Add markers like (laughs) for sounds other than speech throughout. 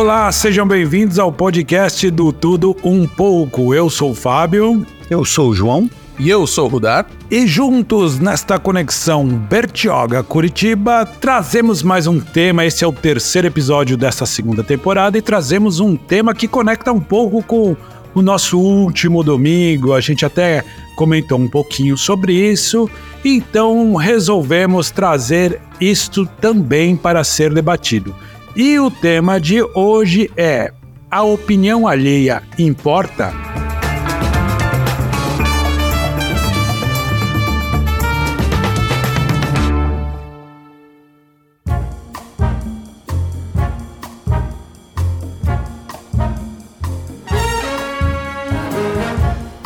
Olá, sejam bem-vindos ao podcast do Tudo Um Pouco. Eu sou o Fábio. Eu sou o João. E eu sou o Rudar. E juntos nesta conexão Bertioga Curitiba, trazemos mais um tema. Esse é o terceiro episódio desta segunda temporada e trazemos um tema que conecta um pouco com o nosso último domingo. A gente até comentou um pouquinho sobre isso, então resolvemos trazer isto também para ser debatido. E o tema de hoje é: a opinião alheia importa?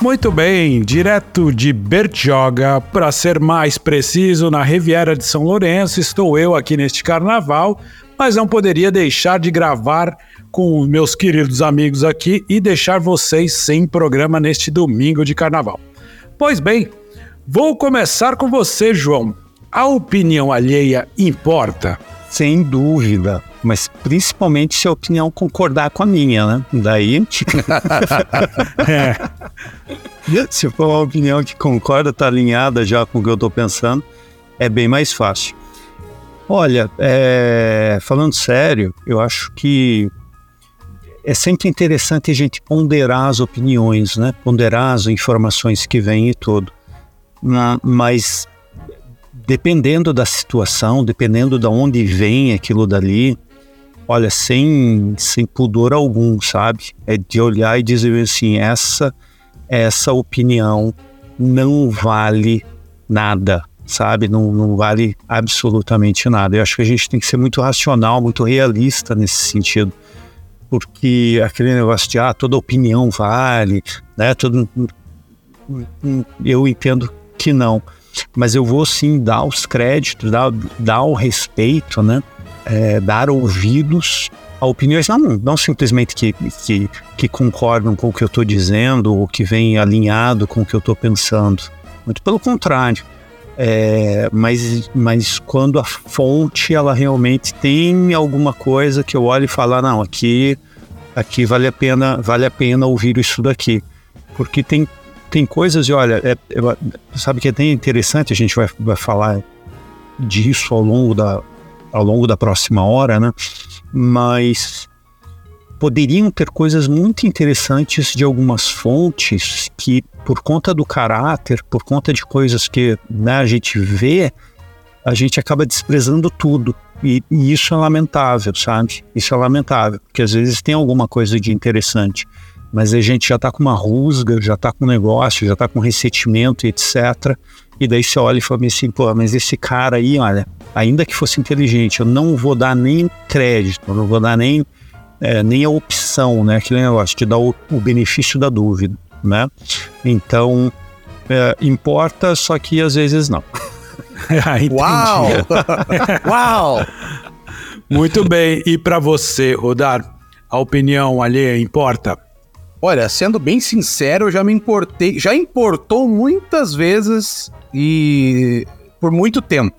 Muito bem, direto de Bertioga, para ser mais preciso, na Riviera de São Lourenço, estou eu aqui neste carnaval, mas não poderia deixar de gravar com meus queridos amigos aqui e deixar vocês sem programa neste domingo de carnaval. Pois bem, vou começar com você, João. A opinião alheia importa? Sem dúvida mas principalmente se a opinião concordar com a minha, né? Daí. (laughs) (laughs) é. Se for uma opinião que concorda, tá alinhada já com o que eu tô pensando, é bem mais fácil. Olha, é, falando sério, eu acho que é sempre interessante a gente ponderar as opiniões, né? Ponderar as informações que vêm e tudo. Mas dependendo da situação, dependendo de onde vem aquilo dali, olha, sem, sem pudor algum, sabe? É de olhar e dizer assim, essa, essa opinião não vale nada, sabe? Não, não vale absolutamente nada. Eu acho que a gente tem que ser muito racional, muito realista nesse sentido. Porque aquele negócio de, ah, toda opinião vale, né? Todo, eu entendo que não. Mas eu vou sim dar os créditos, dar, dar o respeito, né? é, dar ouvidos a opiniões não, não simplesmente que, que, que concordam com o que eu estou dizendo ou que vem alinhado com o que eu estou pensando. Muito pelo contrário. É, mas, mas quando a fonte ela realmente tem alguma coisa que eu olho e falo, ah, não, aqui, aqui vale a pena, vale a pena ouvir isso daqui, porque tem, tem coisas e olha, é, é, sabe que é bem interessante a gente vai, vai falar disso ao longo da, ao longo da próxima hora, né? Mas poderiam ter coisas muito interessantes de algumas fontes que, por conta do caráter, por conta de coisas que né, a gente vê, a gente acaba desprezando tudo. E, e, isso é lamentável, sabe? Isso é lamentável, porque às vezes tem alguma coisa de interessante, mas a gente já está com uma rusga, já está com um negócio, já está com ressentimento, etc. E daí você olha e fala assim, pô, mas esse cara aí, olha, ainda que fosse inteligente, eu não vou dar nem crédito, não vou dar nem, é, nem a opção, né? Aquele negócio, de dar o, o benefício da dúvida, né? Então, é, importa, só que às vezes não. (laughs) ah, Uau! (laughs) Uau! Muito bem. E para você, Rodar, a opinião alheia importa? Olha, sendo bem sincero, eu já me importei, já importou muitas vezes e por muito tempo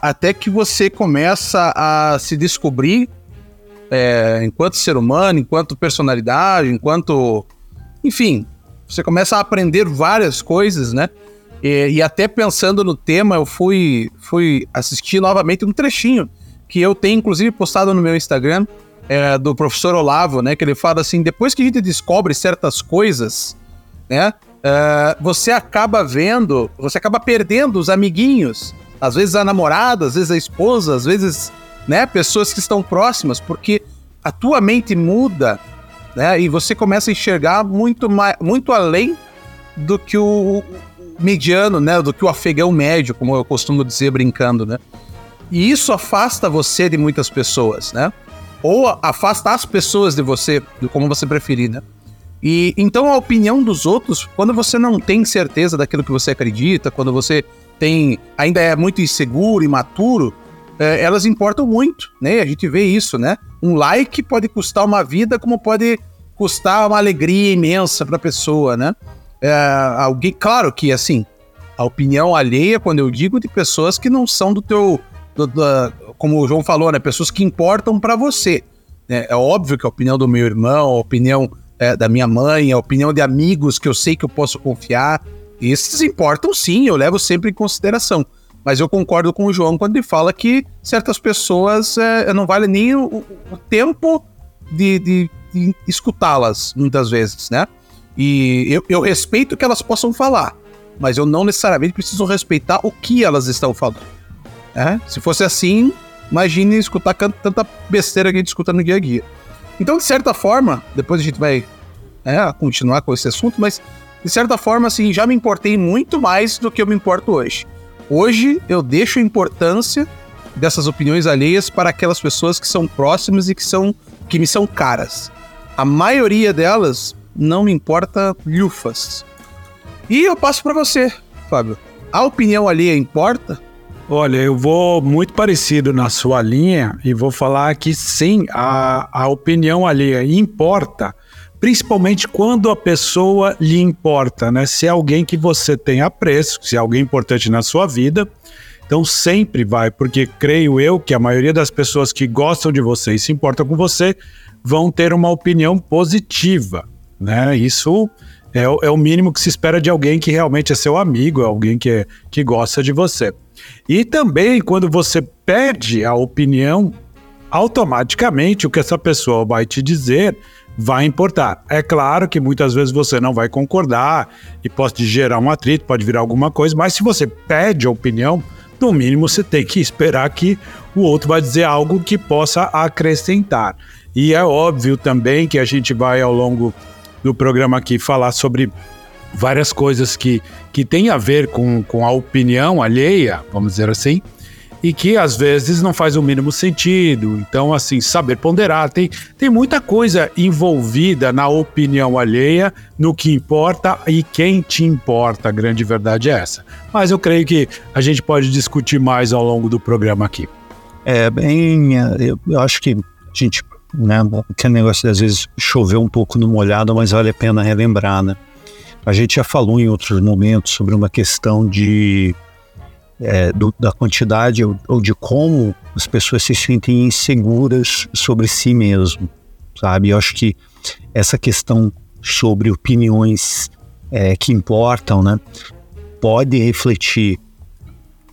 até que você começa a se descobrir é, enquanto ser humano, enquanto personalidade, enquanto. Enfim, você começa a aprender várias coisas, né? E, e, até pensando no tema, eu fui, fui assistir novamente um trechinho que eu tenho, inclusive, postado no meu Instagram, é, do professor Olavo, né? Que ele fala assim: depois que a gente descobre certas coisas, né? Uh, você acaba vendo, você acaba perdendo os amiguinhos às vezes a namorada, às vezes a esposa, às vezes, né, pessoas que estão próximas, porque a tua mente muda, né, e você começa a enxergar muito mais, muito além do que o mediano, né, do que o afegão médio, como eu costumo dizer brincando, né? E isso afasta você de muitas pessoas, né? Ou afasta as pessoas de você, como você preferir, né? E então a opinião dos outros, quando você não tem certeza daquilo que você acredita, quando você tem ainda é muito inseguro, imaturo, é, elas importam muito, né? A gente vê isso, né? Um like pode custar uma vida, como pode custar uma alegria imensa para a pessoa, né? É, alguém, claro que assim, a opinião alheia, quando eu digo de pessoas que não são do teu, do, do, como o João falou, né? Pessoas que importam para você. É, é, óbvio que a opinião do meu irmão, a opinião é, da minha mãe, a opinião de amigos que eu sei que eu posso confiar, esses importam sim, eu levo sempre em consideração. Mas eu concordo com o João quando ele fala que certas pessoas é, não vale nem o, o tempo de, de, de escutá-las, muitas vezes, né? E eu, eu respeito que elas possam falar, mas eu não necessariamente preciso respeitar o que elas estão falando. É? Se fosse assim, imagine escutar tanta besteira que a gente escuta no dia. Então, de certa forma, depois a gente vai é, continuar com esse assunto, mas de certa forma, assim, já me importei muito mais do que eu me importo hoje. Hoje eu deixo a importância dessas opiniões alheias para aquelas pessoas que são próximas e que são que me são caras. A maioria delas não me importa lufas. E eu passo para você, Fábio. A opinião alheia importa? Olha, eu vou muito parecido na sua linha e vou falar que sim, a, a opinião alheia importa, principalmente quando a pessoa lhe importa, né? Se é alguém que você tem apreço, se é alguém importante na sua vida, então sempre vai, porque creio eu que a maioria das pessoas que gostam de você e se importam com você vão ter uma opinião positiva, né? Isso é, é o mínimo que se espera de alguém que realmente é seu amigo, é alguém que, é, que gosta de você. E também quando você pede a opinião, automaticamente o que essa pessoa vai te dizer vai importar. É claro que muitas vezes você não vai concordar e pode gerar um atrito, pode virar alguma coisa, mas se você pede a opinião, no mínimo você tem que esperar que o outro vai dizer algo que possa acrescentar. E é óbvio também que a gente vai ao longo do programa aqui falar sobre várias coisas que, que têm a ver com, com a opinião alheia, vamos dizer assim, e que às vezes não faz o mínimo sentido. Então, assim, saber ponderar. Tem, tem muita coisa envolvida na opinião alheia, no que importa e quem te importa. A grande verdade é essa. Mas eu creio que a gente pode discutir mais ao longo do programa aqui. É, bem, eu, eu acho que a gente, né, que negócio às vezes choveu um pouco no molhado, mas vale a pena relembrar, né? A gente já falou em outros momentos sobre uma questão de é, do, da quantidade ou, ou, de como as pessoas se sentem inseguras sobre si mesmo, sabe? Eu acho que essa questão sobre opiniões é, que importam, né, pode refletir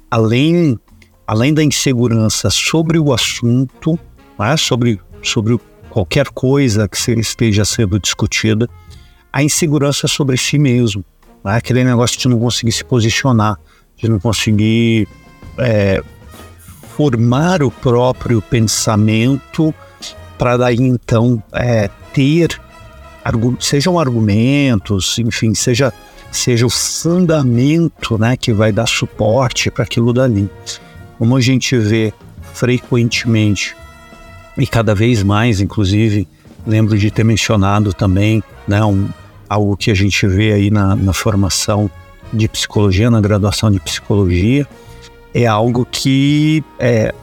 além além da insegurança sobre o assunto, né, sobre sobre qualquer coisa que esteja sendo discutida, a insegurança sobre si mesmo, né, aquele negócio de não conseguir se posicionar de não conseguir é, formar o próprio pensamento para daí então é, ter sejam argumentos, enfim, seja seja o fundamento, né, que vai dar suporte para aquilo dali. Como a gente vê frequentemente e cada vez mais, inclusive, lembro de ter mencionado também, né, um, algo que a gente vê aí na, na formação de psicologia, na graduação de psicologia, é algo que é,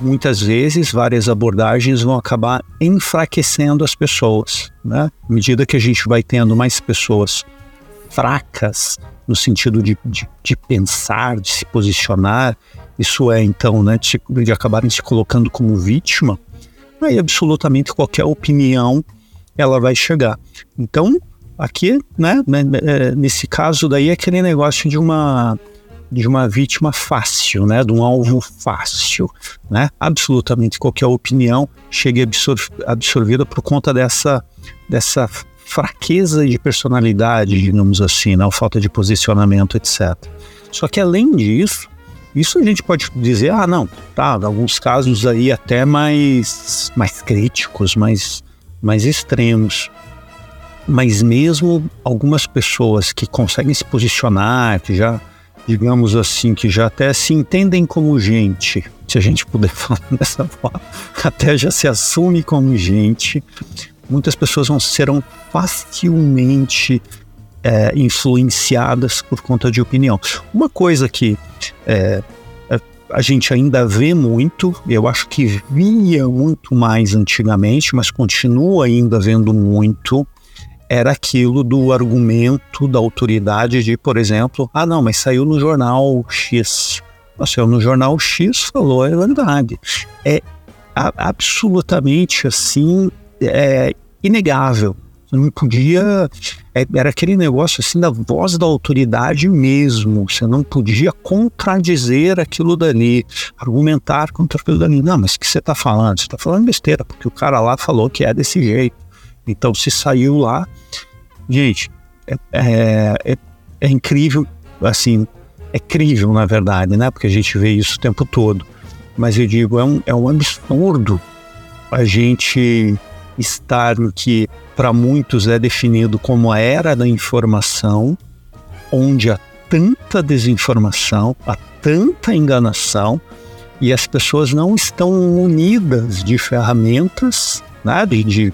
muitas vezes várias abordagens vão acabar enfraquecendo as pessoas. Né? À medida que a gente vai tendo mais pessoas fracas no sentido de, de, de pensar, de se posicionar, isso é então né, de, de acabarem se colocando como vítima, aí absolutamente qualquer opinião ela vai chegar. Então, Aqui, né, né, é, nesse caso daí é aquele negócio de uma de uma vítima fácil, né, de um alvo fácil, né? Absolutamente qualquer opinião chega absor absorvida por conta dessa dessa fraqueza de personalidade, digamos assim, né, falta de posicionamento, etc. Só que além disso, isso a gente pode dizer, ah, não, tá, alguns casos aí até mais mais críticos, mais mais extremos mas mesmo algumas pessoas que conseguem se posicionar, que já, digamos assim, que já até se entendem como gente, se a gente puder (laughs) falar dessa forma, até já se assume como gente, muitas pessoas vão serão facilmente é, influenciadas por conta de opinião. Uma coisa que é, é a gente ainda vê muito, eu acho que via muito mais antigamente, mas continua ainda vendo muito, era aquilo do argumento da autoridade de, por exemplo, ah, não, mas saiu no jornal X. Saiu no jornal X, falou, é verdade. É absolutamente assim é, inegável. Você não podia. É, era aquele negócio assim da voz da autoridade mesmo. Você não podia contradizer aquilo dali, argumentar contra aquilo dali. Não, mas o que você está falando? Você está falando besteira, porque o cara lá falou que é desse jeito. Então se saiu lá. Gente, é, é, é, é incrível, assim, é crível na verdade, né? Porque a gente vê isso o tempo todo. Mas eu digo, é um, é um absurdo a gente estar no que para muitos é definido como a era da informação, onde há tanta desinformação, há tanta enganação e as pessoas não estão munidas de ferramentas, né, de, de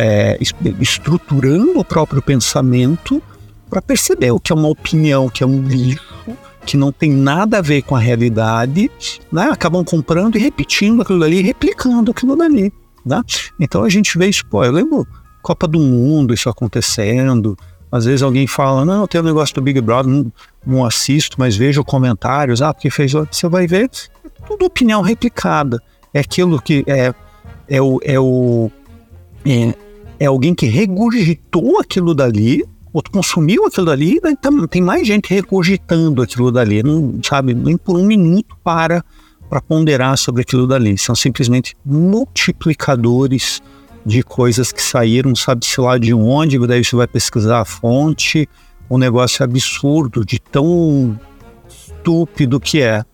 é, estruturando o próprio pensamento para perceber o que é uma opinião, que é um lixo, que não tem nada a ver com a realidade, né? acabam comprando e repetindo aquilo ali, replicando aquilo dali. Né? Então a gente vê isso, pô, eu lembro Copa do Mundo, isso acontecendo. Às vezes alguém fala, não, tem um negócio do Big Brother, não, não, assisto, mas vejo comentários, ah, porque fez. Você vai ver, é tudo opinião replicada. É aquilo que é, é o. É, o, é, é alguém que regurgitou aquilo dali, outro consumiu aquilo dali, e tá, tem mais gente regurgitando aquilo dali, não sabe, nem por um minuto para para ponderar sobre aquilo dali. São simplesmente multiplicadores de coisas que saíram, sabe-se lá de onde, daí você vai pesquisar a fonte, um negócio absurdo, de tão estúpido que é.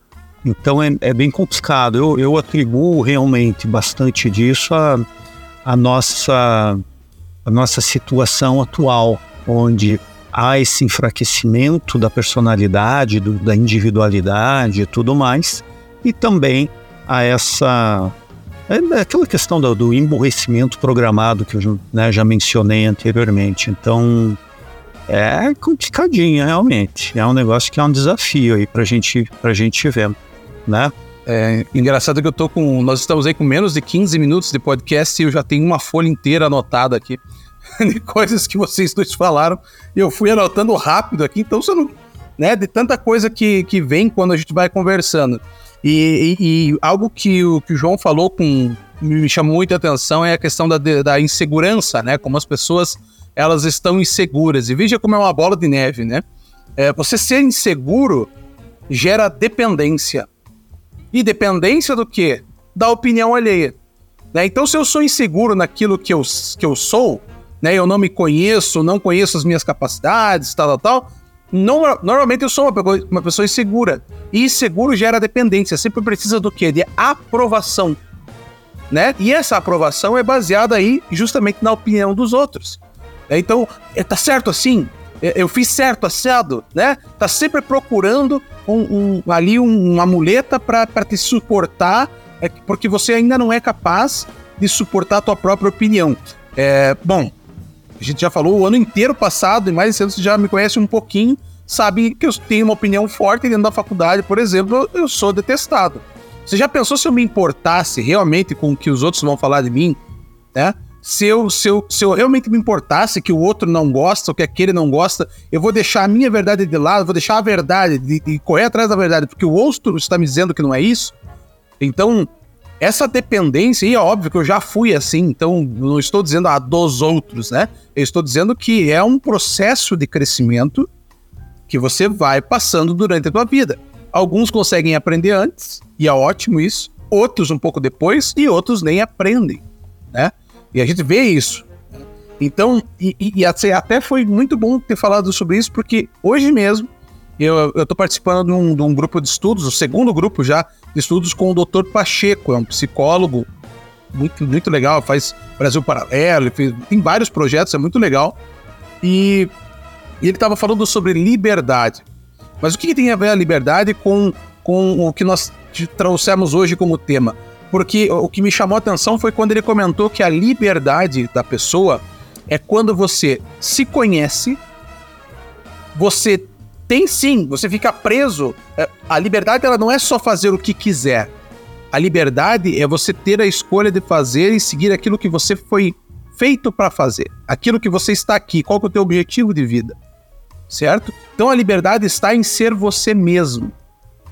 Então é, é bem complicado. Eu, eu atribuo realmente bastante disso a, a, nossa, a nossa situação atual, onde há esse enfraquecimento da personalidade, do, da individualidade e tudo mais, e também a essa é, é aquela questão do, do programado que eu né, já mencionei anteriormente. Então, é complicadinho, realmente. É um negócio que é um desafio aí pra gente, pra gente ver, né? É engraçado que eu tô com. Nós estamos aí com menos de 15 minutos de podcast e eu já tenho uma folha inteira anotada aqui (laughs) de coisas que vocês dois falaram. E eu fui anotando rápido aqui, então você não. Né, de tanta coisa que, que vem quando a gente vai conversando. E, e, e, algo que o, que o João falou com me chamou muita atenção é a questão da, da insegurança, né? Como as pessoas elas estão inseguras. E veja como é uma bola de neve, né? É, você ser inseguro gera dependência. E dependência do quê? Da opinião alheia. Né? Então, se eu sou inseguro naquilo que eu, que eu sou, né? eu não me conheço, não conheço as minhas capacidades, tal, tal, tal, normalmente eu sou uma, uma pessoa insegura. E inseguro gera dependência. Sempre precisa do quê? De aprovação. Né? E essa aprovação é baseada aí justamente na opinião dos outros. É, então, é, tá certo assim? É, eu fiz certo, assado, né? Tá sempre procurando um, um, ali um, uma muleta para te suportar, é, porque você ainda não é capaz de suportar a tua própria opinião. É, bom, a gente já falou o ano inteiro passado, e mais esse ano você já me conhece um pouquinho, sabe que eu tenho uma opinião forte dentro da faculdade, por exemplo, eu sou detestado. Você já pensou se eu me importasse realmente com o que os outros vão falar de mim, né? Se eu, se, eu, se eu realmente me importasse que o outro não gosta, ou que aquele não gosta, eu vou deixar a minha verdade de lado, vou deixar a verdade, de, de correr atrás da verdade, porque o outro está me dizendo que não é isso. Então, essa dependência, e é óbvio que eu já fui assim, então não estou dizendo a dos outros, né? Eu estou dizendo que é um processo de crescimento que você vai passando durante a tua vida. Alguns conseguem aprender antes, e é ótimo isso, outros um pouco depois, e outros nem aprendem, né? E a gente vê isso. Então, e, e até foi muito bom ter falado sobre isso, porque hoje mesmo eu estou participando de um, de um, grupo de estudos, o segundo grupo já de estudos com o Dr. Pacheco, é um psicólogo muito, muito legal, faz Brasil Paralelo, fez, tem vários projetos, é muito legal. E, e ele estava falando sobre liberdade. Mas o que, que, tem a ver a liberdade com, com o que nós trouxemos hoje como tema? Porque o que me chamou a atenção foi quando ele comentou que a liberdade da pessoa é quando você se conhece, você tem sim, você fica preso. É, a liberdade ela não é só fazer o que quiser. A liberdade é você ter a escolha de fazer e seguir aquilo que você foi feito para fazer. Aquilo que você está aqui, qual é o teu objetivo de vida. Certo? Então a liberdade está em ser você mesmo.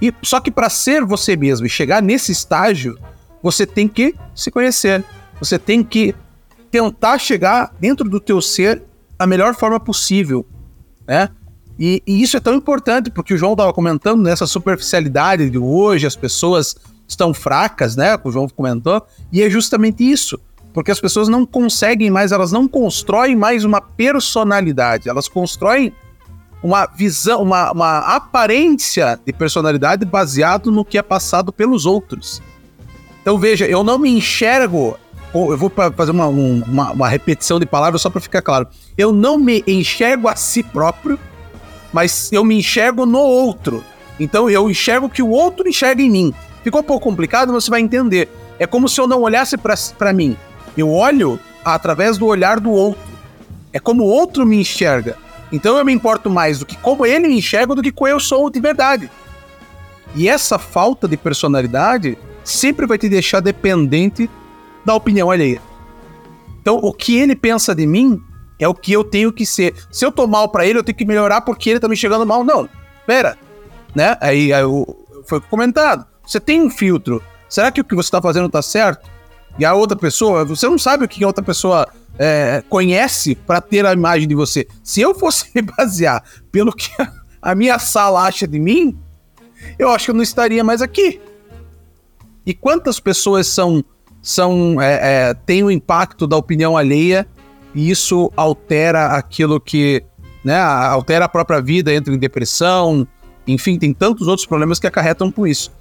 E só que para ser você mesmo e chegar nesse estágio, você tem que se conhecer. Você tem que tentar chegar dentro do teu ser a melhor forma possível, né? E, e isso é tão importante porque o João estava comentando nessa superficialidade de hoje, as pessoas estão fracas, né? O João comentou, e é justamente isso, porque as pessoas não conseguem mais, elas não constroem mais uma personalidade, elas constroem uma visão, uma, uma aparência de personalidade baseado no que é passado pelos outros. Então veja, eu não me enxergo. Eu vou fazer uma, uma, uma repetição de palavras só para ficar claro. Eu não me enxergo a si próprio, mas eu me enxergo no outro. Então eu enxergo que o outro enxerga em mim. Ficou um pouco complicado, mas você vai entender. É como se eu não olhasse para mim. Eu olho através do olhar do outro. É como o outro me enxerga. Então eu me importo mais do que como ele me enxerga do que como eu sou de verdade. E essa falta de personalidade sempre vai te deixar dependente da opinião alheia. Então, o que ele pensa de mim é o que eu tenho que ser. Se eu tô mal para ele, eu tenho que melhorar porque ele tá me chegando mal. Não, pera. Né? Aí, aí foi comentado. Você tem um filtro. Será que o que você tá fazendo tá certo? E a outra pessoa, você não sabe o que a outra pessoa é, conhece para ter a imagem de você. Se eu fosse (laughs) me basear pelo que a minha sala acha de mim, eu acho que eu não estaria mais aqui. E quantas pessoas são são é, é, têm o impacto da opinião alheia e isso altera aquilo que né, altera a própria vida, entra em depressão, enfim, tem tantos outros problemas que acarretam com isso.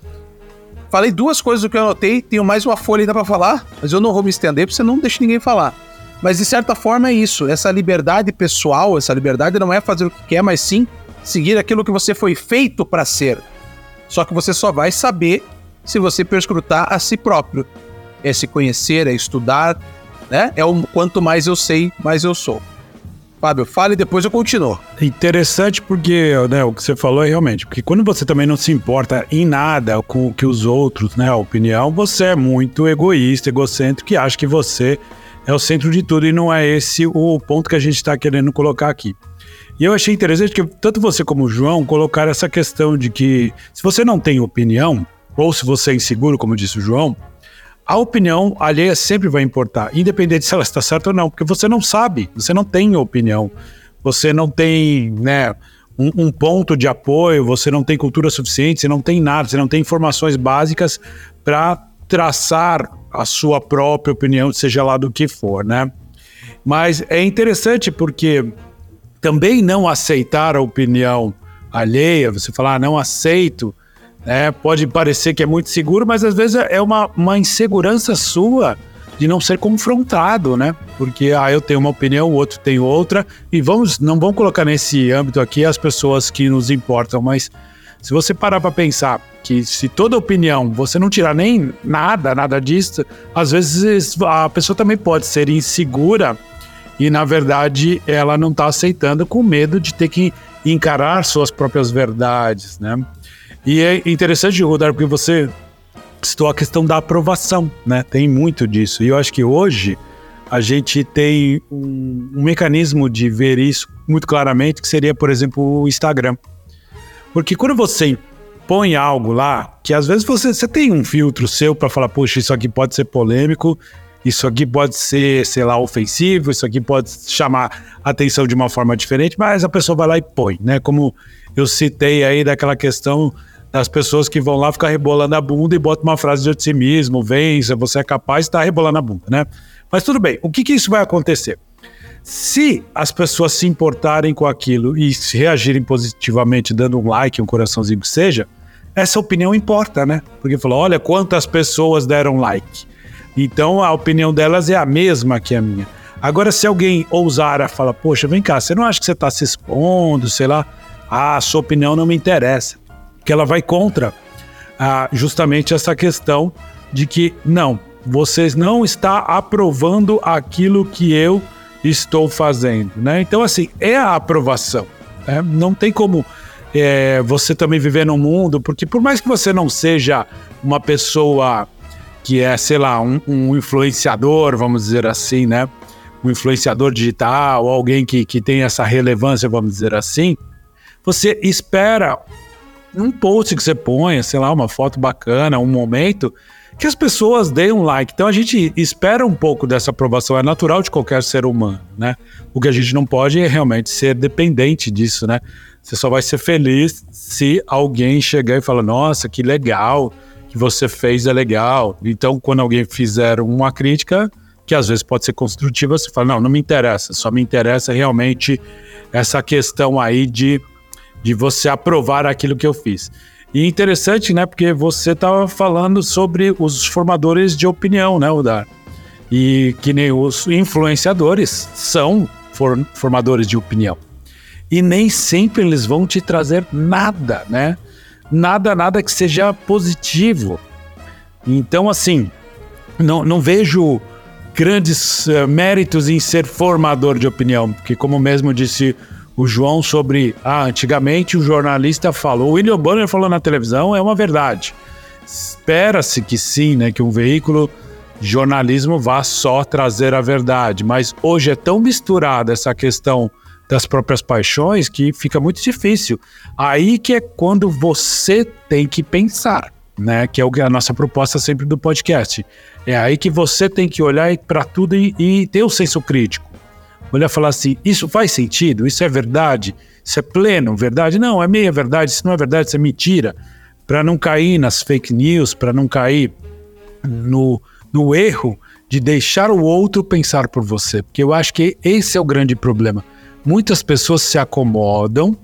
Falei duas coisas do que eu anotei, tenho mais uma folha ainda para falar, mas eu não vou me estender porque você não deixa ninguém falar. Mas de certa forma é isso, essa liberdade pessoal, essa liberdade não é fazer o que quer, mas sim seguir aquilo que você foi feito para ser. Só que você só vai saber se você perscrutar a si próprio. É se conhecer, é estudar, né? É o quanto mais eu sei, mais eu sou. Fábio, fale e depois eu continuo. Interessante porque né, o que você falou é realmente, porque quando você também não se importa em nada com o que os outros, né, a opinião, você é muito egoísta, egocêntrico e acha que você é o centro de tudo e não é esse o ponto que a gente está querendo colocar aqui. E eu achei interessante que tanto você como o João colocaram essa questão de que se você não tem opinião, ou se você é inseguro, como disse o João, a opinião alheia sempre vai importar, independente se ela está certa ou não, porque você não sabe, você não tem opinião, você não tem, né, um, um, ponto de apoio, você não tem cultura suficiente, você não tem nada, você não tem informações básicas para traçar a sua própria opinião, seja lá do que for, né? Mas é interessante porque também não aceitar a opinião alheia, você falar, ah, não aceito, é, pode parecer que é muito seguro, mas às vezes é uma, uma insegurança sua de não ser confrontado, né? Porque ah, eu tenho uma opinião, o outro tem outra, e vamos, não vamos colocar nesse âmbito aqui as pessoas que nos importam, mas se você parar para pensar que se toda opinião você não tirar nem nada, nada disso, às vezes a pessoa também pode ser insegura e na verdade ela não está aceitando com medo de ter que encarar suas próprias verdades, né? E é interessante, Rodar, porque você citou a questão da aprovação, né? Tem muito disso. E eu acho que hoje a gente tem um, um mecanismo de ver isso muito claramente, que seria, por exemplo, o Instagram. Porque quando você põe algo lá, que às vezes você, você tem um filtro seu para falar, poxa, isso aqui pode ser polêmico, isso aqui pode ser, sei lá, ofensivo, isso aqui pode chamar atenção de uma forma diferente, mas a pessoa vai lá e põe, né? Como eu citei aí daquela questão das pessoas que vão lá ficar rebolando a bunda e botam uma frase de otimismo, vença, você é capaz, está rebolando a bunda, né? Mas tudo bem, o que, que isso vai acontecer? Se as pessoas se importarem com aquilo e se reagirem positivamente, dando um like, um coraçãozinho que seja, essa opinião importa, né? Porque falou, olha quantas pessoas deram like. Então a opinião delas é a mesma que a minha. Agora, se alguém ousar a falar, poxa, vem cá, você não acha que você está se expondo, sei lá, ah, a sua opinião não me interessa que ela vai contra ah, justamente essa questão de que não, vocês não está aprovando aquilo que eu estou fazendo, né? Então assim é a aprovação, né? não tem como é, você também viver num mundo porque por mais que você não seja uma pessoa que é sei lá um, um influenciador, vamos dizer assim, né? Um influenciador digital, alguém que, que tem essa relevância, vamos dizer assim, você espera um post que você ponha, sei lá, uma foto bacana, um momento, que as pessoas deem um like. Então a gente espera um pouco dessa aprovação, é natural de qualquer ser humano, né? O que a gente não pode é realmente ser dependente disso, né? Você só vai ser feliz se alguém chegar e falar: "Nossa, que legal, que você fez é legal". Então, quando alguém fizer uma crítica, que às vezes pode ser construtiva, você fala: "Não, não me interessa, só me interessa realmente essa questão aí de de você aprovar aquilo que eu fiz". E interessante, né? Porque você estava falando sobre os formadores de opinião, né, Udar? E que nem os influenciadores são for formadores de opinião. E nem sempre eles vão te trazer nada, né? Nada, nada que seja positivo. Então, assim, não, não vejo grandes uh, méritos em ser formador de opinião, porque, como mesmo disse o João sobre. Ah, antigamente o jornalista falou, o William Bonner falou na televisão, é uma verdade. Espera-se que sim, né? Que um veículo de jornalismo vá só trazer a verdade. Mas hoje é tão misturada essa questão das próprias paixões que fica muito difícil. Aí que é quando você tem que pensar, né? Que é que a nossa proposta sempre do podcast. É aí que você tem que olhar para tudo e, e ter o senso crítico olhar e falar assim: isso faz sentido? Isso é verdade? Isso é pleno, verdade? Não, é meia verdade, isso não é verdade, isso é mentira. Para não cair nas fake news, para não cair no, no erro de deixar o outro pensar por você. Porque eu acho que esse é o grande problema. Muitas pessoas se acomodam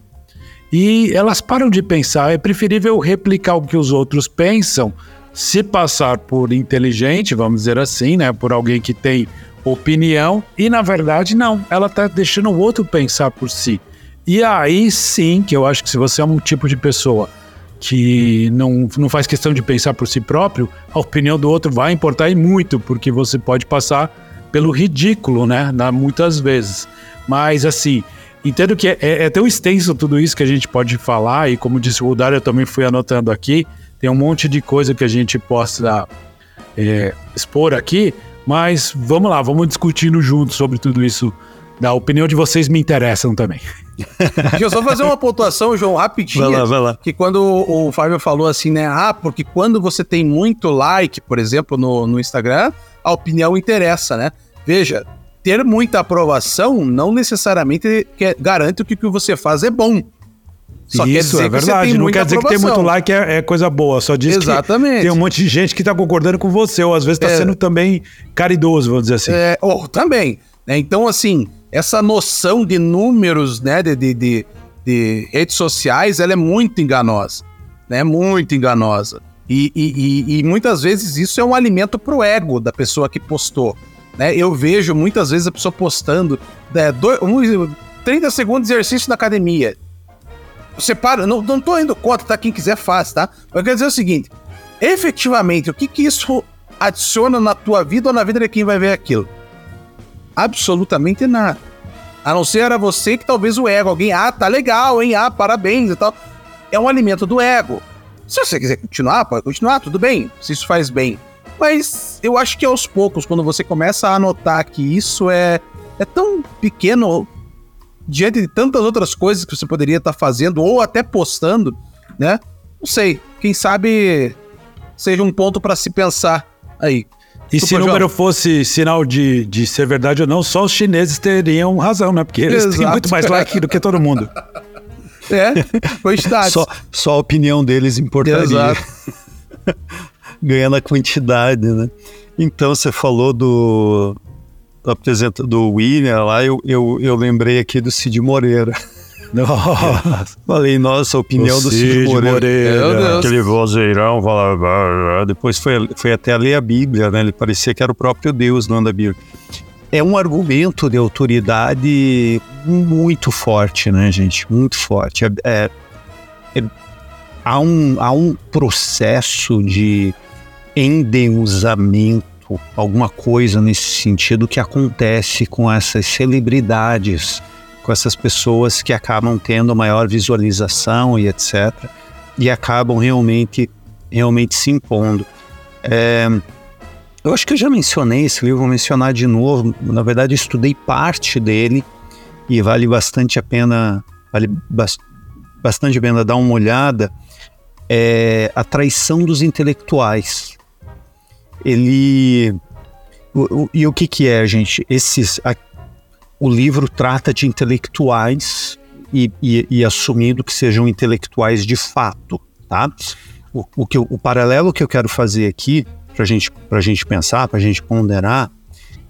e elas param de pensar. É preferível replicar o que os outros pensam, se passar por inteligente, vamos dizer assim, né? Por alguém que tem opinião e na verdade não, ela está deixando o outro pensar por si. E aí sim, que eu acho que se você é um tipo de pessoa que não, não faz questão de pensar por si próprio, a opinião do outro vai importar e muito, porque você pode passar pelo ridículo, né? Muitas vezes. Mas assim, entendo que é, é, tão extenso tudo isso que a gente pode falar, e como disse o Dário, eu também fui anotando aqui, tem um monte de coisa que a gente possa é, expor aqui, mas vamos lá, vamos discutindo juntos sobre tudo isso. Da opinião de vocês me interessam também. (laughs) Deixa eu só fazer uma pontuação, João, rapidinho. Vai lá, vai lá. Que quando o, o Fábio falou assim, né? Ah, porque quando você tem muito like, por exemplo, no, no Instagram, a opinião interessa, né? Veja, ter muita aprovação não necessariamente garante que o que você faz é bom. Só Isso, é verdade. Não quer dizer aprovação. que ter muito like é, é, coisa boa. Só diz Exatamente. que tem um monte de gente que está concordando com você, ou às vezes está é, sendo também caridoso, vamos dizer assim. É, ou também. Né? Então, assim, essa noção de números né, de, de, de, de redes sociais, ela é muito enganosa. Né? Muito enganosa. E, e, e, e muitas vezes isso é um alimento para o ego da pessoa que postou. Né? Eu vejo muitas vezes a pessoa postando né, dois, um, 30 segundos de exercício na academia separa, não, não tô indo contra, tá? Quem quiser faz, tá? Mas eu quero dizer o seguinte: efetivamente, o que que isso adiciona na tua vida ou na vida de quem vai ver aquilo? Absolutamente nada. A não ser era você que talvez o ego, alguém, ah, tá legal, hein? Ah, parabéns e tal. É um alimento do ego. Se você quiser continuar, pode continuar, tudo bem, se isso faz bem. Mas eu acho que aos poucos, quando você começa a notar que isso é, é tão pequeno diante de tantas outras coisas que você poderia estar tá fazendo ou até postando, né? Não sei, quem sabe seja um ponto para se pensar aí. E se o número João. fosse sinal de, de ser verdade ou não, só os chineses teriam razão, né? Porque eles Exato. têm muito mais like do que todo mundo. É, quantidade. (laughs) só, só a opinião deles importaria. Exato. (laughs) Ganhando a quantidade, né? Então, você falou do, apresenta do William lá, eu, eu, eu lembrei aqui do Cid Moreira. (laughs) Nossa. (laughs) Falei, nossa, a opinião o do Cid, Cid Moreira. Moreira. Aquele vozeirão, falava, depois foi, foi até a ler a Bíblia, né? Ele parecia que era o próprio Deus no da Bíblia. É um argumento de autoridade muito forte, né, gente? Muito forte. É, é, é, há, um, há um processo de endeusamento alguma coisa nesse sentido que acontece com essas celebridades, com essas pessoas que acabam tendo maior visualização e etc. E acabam realmente, realmente se impondo. É, eu acho que eu já mencionei esse livro, vou mencionar de novo. Na verdade, eu estudei parte dele e vale bastante a pena, vale bastante a pena dar uma olhada. É A Traição dos Intelectuais ele o, o, e o que que é, gente? Esses a, o livro trata de intelectuais e, e, e, assumindo que sejam intelectuais de fato, tá? O, o, que, o paralelo que eu quero fazer aqui para gente, a gente pensar, para a gente ponderar,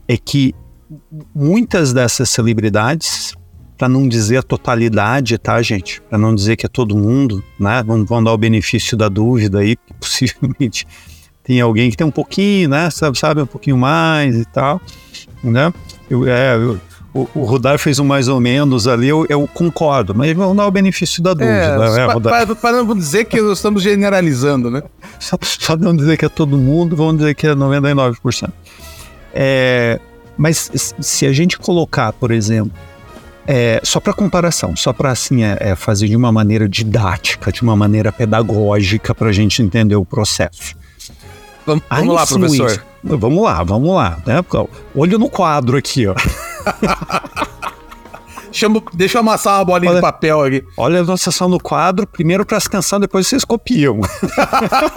é que muitas dessas celebridades, para não dizer a totalidade, tá, gente? Para não dizer que é todo mundo, né? Vamos, vamos dar o benefício da dúvida aí, (laughs) possivelmente tem alguém que tem um pouquinho, né? Sabe, sabe um pouquinho mais e tal, né? Eu, é, eu, o, o Rudar fez um mais ou menos ali, eu, eu concordo, mas vamos dar o benefício da dúvida. É, né, para, para não dizer que nós estamos generalizando, né? (laughs) Só, só não dizer que é todo mundo, vamos dizer que é 99%. É, mas se a gente colocar, por exemplo, é, só para comparação, só para assim é, é, fazer de uma maneira didática, de uma maneira pedagógica para a gente entender o processo. Vamos, vamos lá, professor. Vamos lá, vamos lá. Né? Olho no quadro aqui, ó. (laughs) Chamo, deixa eu amassar uma bolinha olha, de papel aqui. Olha a anotação no quadro, primeiro presta atenção, depois vocês copiam.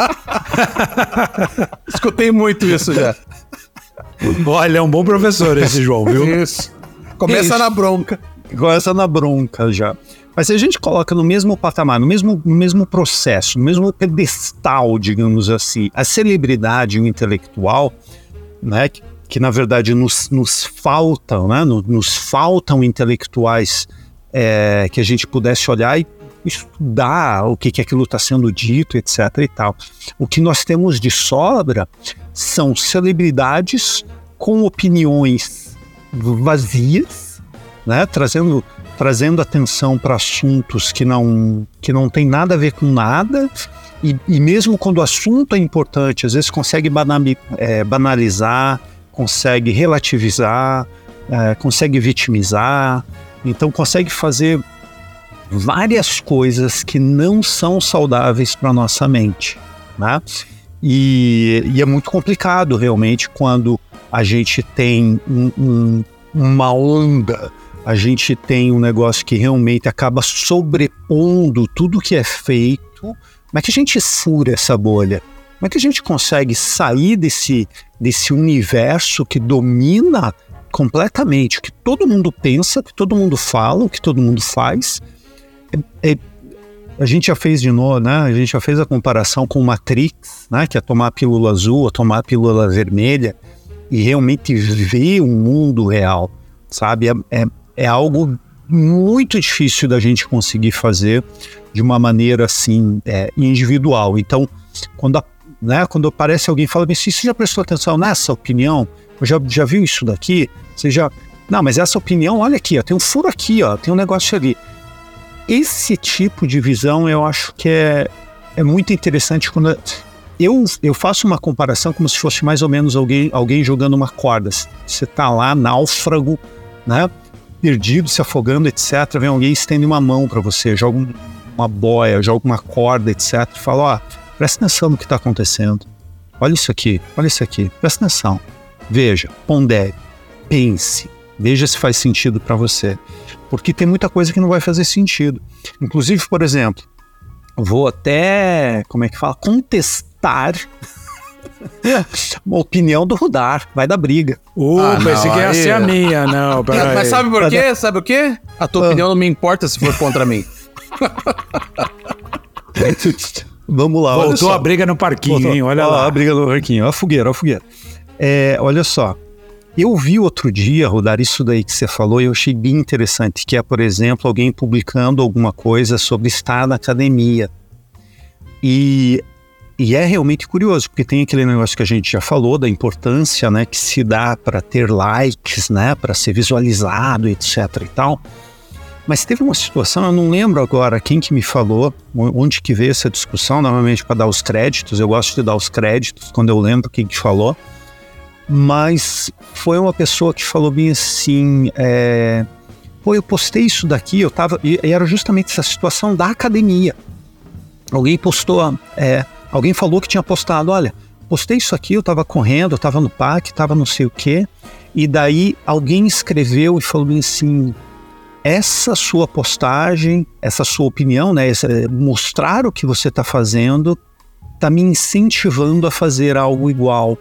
(laughs) Escutei muito isso já. Olha, é um bom professor esse João, viu? Isso. Começa isso. na bronca. Começa na bronca já. Mas se a gente coloca no mesmo patamar, no mesmo, no mesmo processo, no mesmo pedestal, digamos assim, a celebridade e o intelectual, né, que, que na verdade nos, nos faltam, né, nos, nos faltam intelectuais é, que a gente pudesse olhar e estudar o que, que aquilo está sendo dito, etc. e tal. O que nós temos de sobra são celebridades com opiniões vazias, né, trazendo trazendo atenção para assuntos que não, que não tem nada a ver com nada, e, e mesmo quando o assunto é importante, às vezes consegue é, banalizar, consegue relativizar, é, consegue vitimizar, então consegue fazer várias coisas que não são saudáveis para nossa mente, né? E, e, é muito complicado realmente quando a gente tem um, um, uma onda a gente tem um negócio que realmente acaba sobrepondo tudo que é feito. Como é que a gente fura essa bolha? Como é que a gente consegue sair desse, desse universo que domina completamente o que todo mundo pensa, o que todo mundo fala, o que todo mundo faz? É, é, a gente já fez de novo, né? A gente já fez a comparação com Matrix, né? Que é tomar a pílula azul ou tomar a pílula vermelha e realmente ver o mundo real, sabe? É, é, é algo muito difícil da gente conseguir fazer de uma maneira assim é, individual. Então, quando, a, né, quando aparece alguém e fala assim, você já prestou atenção nessa opinião? Já, já viu isso daqui? Você já. Não, mas essa opinião, olha aqui, ó, tem um furo aqui, ó, tem um negócio ali. Esse tipo de visão eu acho que é, é muito interessante quando. Eu, eu faço uma comparação como se fosse mais ou menos alguém, alguém jogando uma corda. Você tá lá, náufrago, né? Perdido, se afogando, etc., vem alguém estende uma mão para você, joga uma boia, joga uma corda, etc., fala: ó, oh, presta atenção no que está acontecendo. Olha isso aqui, olha isso aqui, presta atenção. Veja, pondere, pense, veja se faz sentido para você. Porque tem muita coisa que não vai fazer sentido. Inclusive, por exemplo, vou até, como é que fala, contestar (laughs) uma opinião do Rudar, vai dar briga. Uh, ah, pensei que ia ser a minha, não. (laughs) Mas sabe por quê? Sabe o quê? A tua ah. opinião não me importa se for contra mim. (laughs) Vamos lá. Voltou a briga no parquinho, Voltou. hein? Olha, olha lá. A briga no parquinho, a fogueira, a fogueira. É, olha só. Eu vi outro dia, Rodar, isso daí que você falou e eu achei bem interessante, que é, por exemplo, alguém publicando alguma coisa sobre estar na academia. E e é realmente curioso, porque tem aquele negócio que a gente já falou da importância, né, que se dá para ter likes, né, para ser visualizado, etc e tal. Mas teve uma situação, eu não lembro agora quem que me falou, onde que veio essa discussão, normalmente para dar os créditos, eu gosto de dar os créditos quando eu lembro quem que falou, mas foi uma pessoa que falou bem assim, é, pô, eu postei isso daqui, eu tava, e era justamente essa situação da academia. Alguém postou, é, Alguém falou que tinha postado, olha, postei isso aqui, eu estava correndo, eu estava no parque, estava não sei o quê, e daí alguém escreveu e falou assim, essa sua postagem, essa sua opinião, né, mostrar o que você está fazendo, está me incentivando a fazer algo igual.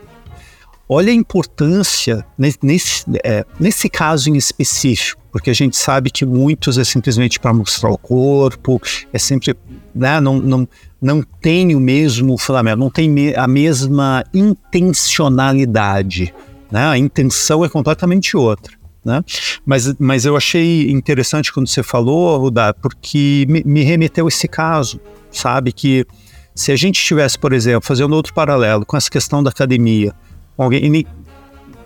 olha a importância nesse, é, nesse caso em específico, porque a gente sabe que muitos é simplesmente para mostrar o corpo, é sempre, né, não, não, não tem o mesmo fundamento, não tem a mesma intencionalidade, né, a intenção é completamente outra. Né? Mas, mas eu achei interessante quando você falou, Rudá, porque me, me remeteu esse caso, sabe? Que se a gente estivesse, por exemplo, fazendo outro paralelo com essa questão da academia, alguém.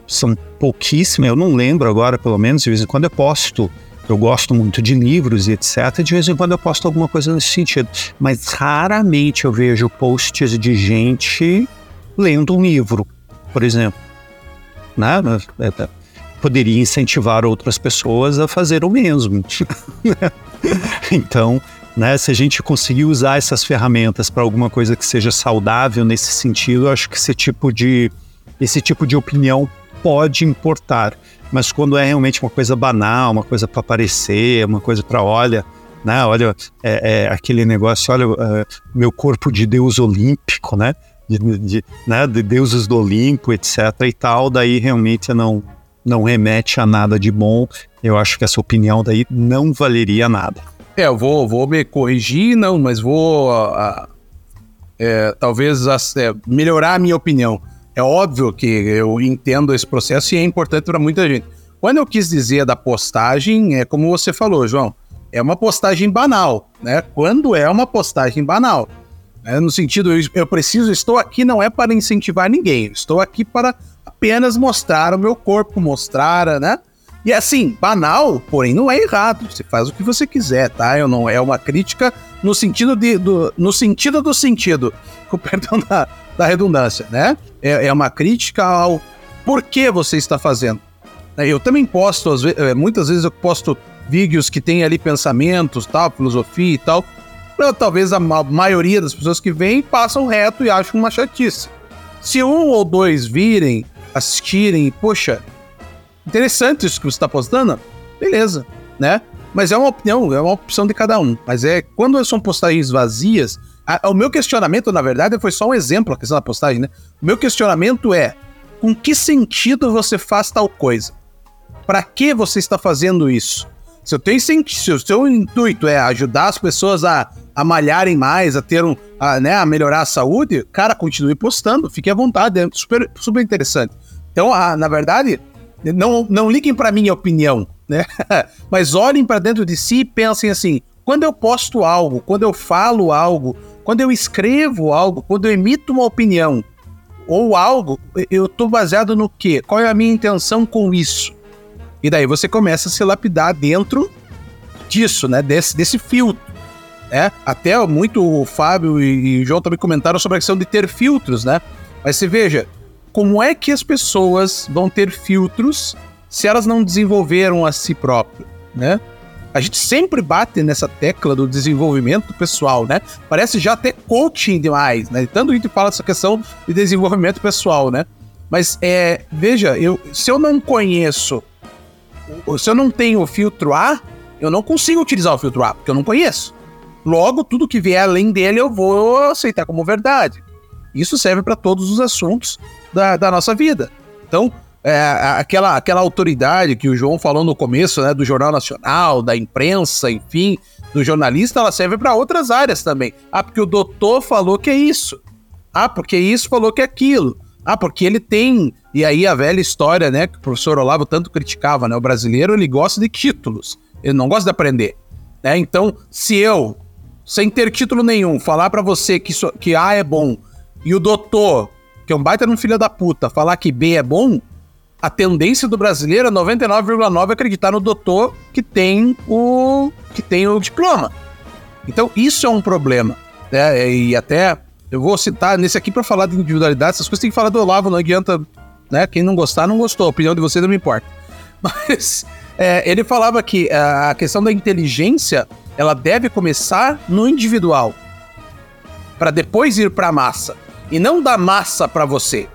São pouquíssimas, eu não lembro agora, pelo menos, de vez em quando eu posto. Eu gosto muito de livros e etc. De vez em quando eu posto alguma coisa nesse sentido. Mas raramente eu vejo posts de gente lendo um livro, por exemplo. Né? É, é, poderia incentivar outras pessoas a fazer o mesmo. (laughs) então, né, se a gente conseguir usar essas ferramentas para alguma coisa que seja saudável nesse sentido, acho que esse tipo de, esse tipo de opinião pode importar. Mas quando é realmente uma coisa banal, uma coisa para aparecer, uma coisa para olha, né, olha é, é aquele negócio, olha é, meu corpo de deus olímpico, né, de, de, né, de deuses do Olimpo, etc. e tal, daí realmente não não remete a nada de bom. Eu acho que essa opinião daí não valeria nada. É, eu vou, vou me corrigir, não, mas vou uh, é, talvez é, melhorar a minha opinião. É óbvio que eu entendo esse processo e é importante para muita gente. Quando eu quis dizer da postagem, é como você falou, João, é uma postagem banal, né? Quando é uma postagem banal, né? no sentido eu, eu preciso, estou aqui não é para incentivar ninguém, estou aqui para apenas mostrar o meu corpo, mostrar, né? E assim, banal, porém não é errado. Você faz o que você quiser, tá? Eu não é uma crítica no sentido de, do, no sentido do sentido, com (laughs) perdão da, da redundância, né? É, é uma crítica ao porquê você está fazendo. É, eu também posto, é, muitas vezes eu posto vídeos que tem ali pensamentos, tal, filosofia e tal. Talvez a maioria das pessoas que vêm passam reto e acham uma chatice. Se um ou dois virem assistirem, poxa, interessante isso que você está postando, beleza, né? Mas é uma opinião, é uma opção de cada um. Mas é quando são postagens vazias, a, o meu questionamento, na verdade, foi só um exemplo, a questão da postagem, né? O meu questionamento é: com que sentido você faz tal coisa? Para que você está fazendo isso? Se eu tenho se o seu intuito é ajudar as pessoas a, a malharem mais, a ter um, a, né, a melhorar a saúde, cara, continue postando, fique à vontade, é super, super interessante. Então, a, na verdade, não, não liguem para minha opinião, né? (laughs) Mas olhem para dentro de si e pensem assim: quando eu posto algo, quando eu falo algo, quando eu escrevo algo, quando eu emito uma opinião ou algo, eu estou baseado no quê? Qual é a minha intenção com isso? E daí você começa a se lapidar dentro disso, né? Desse, desse filtro. Né? Até muito o Fábio e o João também comentaram sobre a questão de ter filtros, né? Mas você veja, como é que as pessoas vão ter filtros se elas não desenvolveram a si próprias, né? A gente sempre bate nessa tecla do desenvolvimento pessoal, né? Parece já até coaching demais, né? Tanto a gente fala dessa questão de desenvolvimento pessoal, né? Mas é, veja, eu, se eu não conheço, se eu não tenho o filtro A, eu não consigo utilizar o filtro A, porque eu não conheço. Logo, tudo que vier além dele eu vou aceitar como verdade. Isso serve para todos os assuntos da, da nossa vida. Então, é, aquela, aquela autoridade que o João falou no começo, né, do Jornal Nacional, da imprensa, enfim, do jornalista, ela serve para outras áreas também. Ah, porque o doutor falou que é isso. Ah, porque isso falou que é aquilo. Ah, porque ele tem. E aí a velha história, né, que o professor Olavo tanto criticava, né? O brasileiro, ele gosta de títulos. Ele não gosta de aprender. Né? Então, se eu, sem ter título nenhum, falar para você que, isso, que A é bom e o doutor que é um baita no filho da puta, falar que B é bom, a tendência do brasileiro é 99,9 acreditar no doutor que tem o que tem o diploma. Então isso é um problema, né? E até eu vou citar nesse aqui para falar de individualidade, essas coisas tem que falar do Olavo, não adianta, né? Quem não gostar não gostou, a opinião de vocês não me importa. (laughs) Mas é, ele falava que a questão da inteligência ela deve começar no individual para depois ir para a massa e não da massa para você,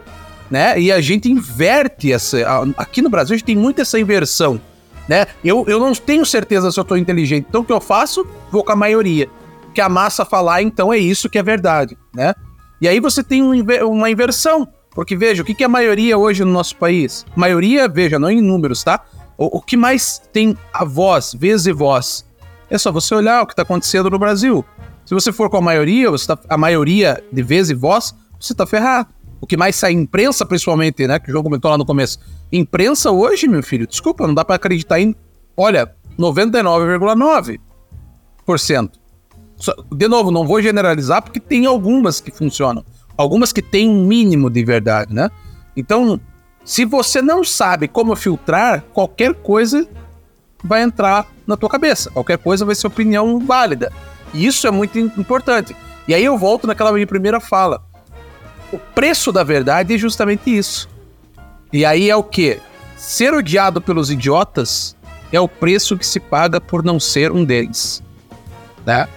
né? E a gente inverte essa. Aqui no Brasil a gente tem muito essa inversão, né? Eu, eu não tenho certeza se eu tô inteligente, então o que eu faço? Vou com a maioria. Que a massa falar, então é isso que é verdade, né? E aí você tem um, uma inversão, Porque veja, o que, que é a maioria hoje no nosso país? Maioria, veja, não em números, tá? O, o que mais tem a voz, vez e voz? É só você olhar o que está acontecendo no Brasil. Se você for com a maioria, você tá, a maioria de vez e voz, você está ferrado. O que mais sai imprensa, principalmente, né? Que o João comentou lá no começo. Imprensa hoje, meu filho, desculpa, não dá para acreditar em. Olha, 99,9%. De novo, não vou generalizar porque tem algumas que funcionam. Algumas que têm um mínimo de verdade, né? Então, se você não sabe como filtrar, qualquer coisa vai entrar na tua cabeça. Qualquer coisa vai ser opinião válida. E isso é muito importante. E aí eu volto naquela minha primeira fala. O preço da verdade é justamente isso. E aí é o que? Ser odiado pelos idiotas é o preço que se paga por não ser um deles. Né?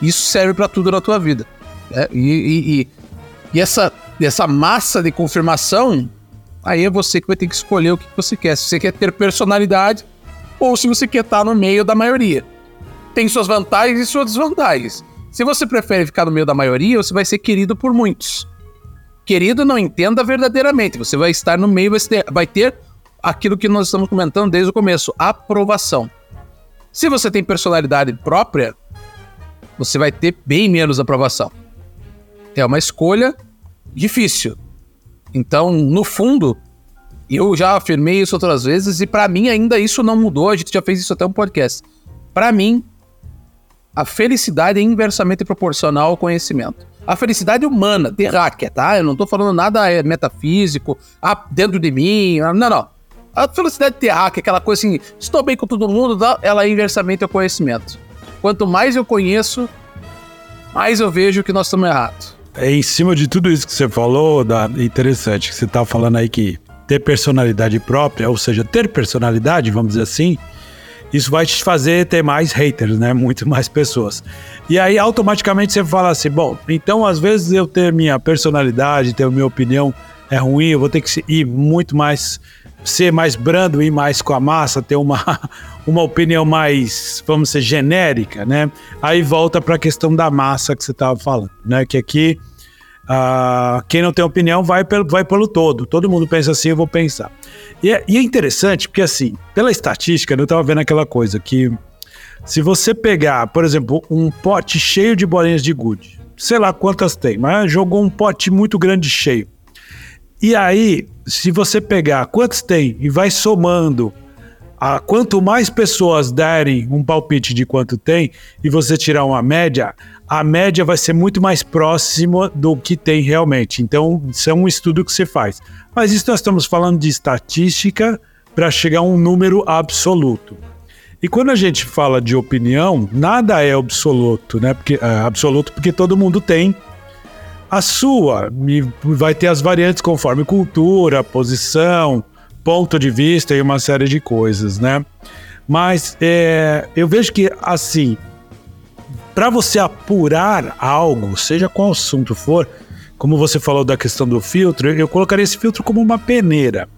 Isso serve para tudo na tua vida. Né? E, e, e, e, essa, essa massa de confirmação, aí é você que vai ter que escolher o que você quer. Se você quer ter personalidade ou se você quer estar no meio da maioria. Tem suas vantagens e suas desvantagens. Se você prefere ficar no meio da maioria, você vai ser querido por muitos. Querido, não entenda verdadeiramente. Você vai estar no meio, vai ter, aquilo que nós estamos comentando desde o começo: aprovação. Se você tem personalidade própria, você vai ter bem menos aprovação. É uma escolha difícil. Então, no fundo, eu já afirmei isso outras vezes e para mim ainda isso não mudou. A gente já fez isso até um podcast. Para mim, a felicidade é inversamente proporcional ao conhecimento. A felicidade humana, hacker, tá? Eu não tô falando nada é, metafísico, ah, dentro de mim, não, não. A felicidade de hacker, aquela coisa assim, estou bem com todo mundo, tá? ela é inversamente ao conhecimento. Quanto mais eu conheço, mais eu vejo que nós estamos errados. É em cima de tudo isso que você falou, da interessante, que você tá falando aí que ter personalidade própria, ou seja, ter personalidade, vamos dizer assim, isso vai te fazer ter mais haters, né? (laughs) Muito mais pessoas. E aí automaticamente você fala assim: bom, então às vezes eu ter minha personalidade, ter minha opinião é ruim, eu vou ter que ir muito mais ser mais brando, ir mais com a massa, ter uma, (laughs) uma opinião mais, vamos dizer, genérica, né? Aí volta para a questão da massa que você estava falando, né? Que aqui Uh, quem não tem opinião vai pelo, vai pelo todo. Todo mundo pensa assim, eu vou pensar. E é, e é interessante porque, assim, pela estatística, eu estava vendo aquela coisa que se você pegar, por exemplo, um pote cheio de bolinhas de gude, sei lá quantas tem, mas jogou um pote muito grande cheio. E aí, se você pegar quantos tem e vai somando a quanto mais pessoas derem um palpite de quanto tem e você tirar uma média, a média vai ser muito mais próxima do que tem realmente. Então, isso é um estudo que você faz. Mas isso nós estamos falando de estatística para chegar a um número absoluto. E quando a gente fala de opinião, nada é absoluto, né? Porque, é, absoluto porque todo mundo tem a sua. E vai ter as variantes conforme cultura, posição, ponto de vista e uma série de coisas, né? Mas é, eu vejo que, assim, para você apurar algo, seja qual assunto for, como você falou da questão do filtro, eu colocaria esse filtro como uma peneira.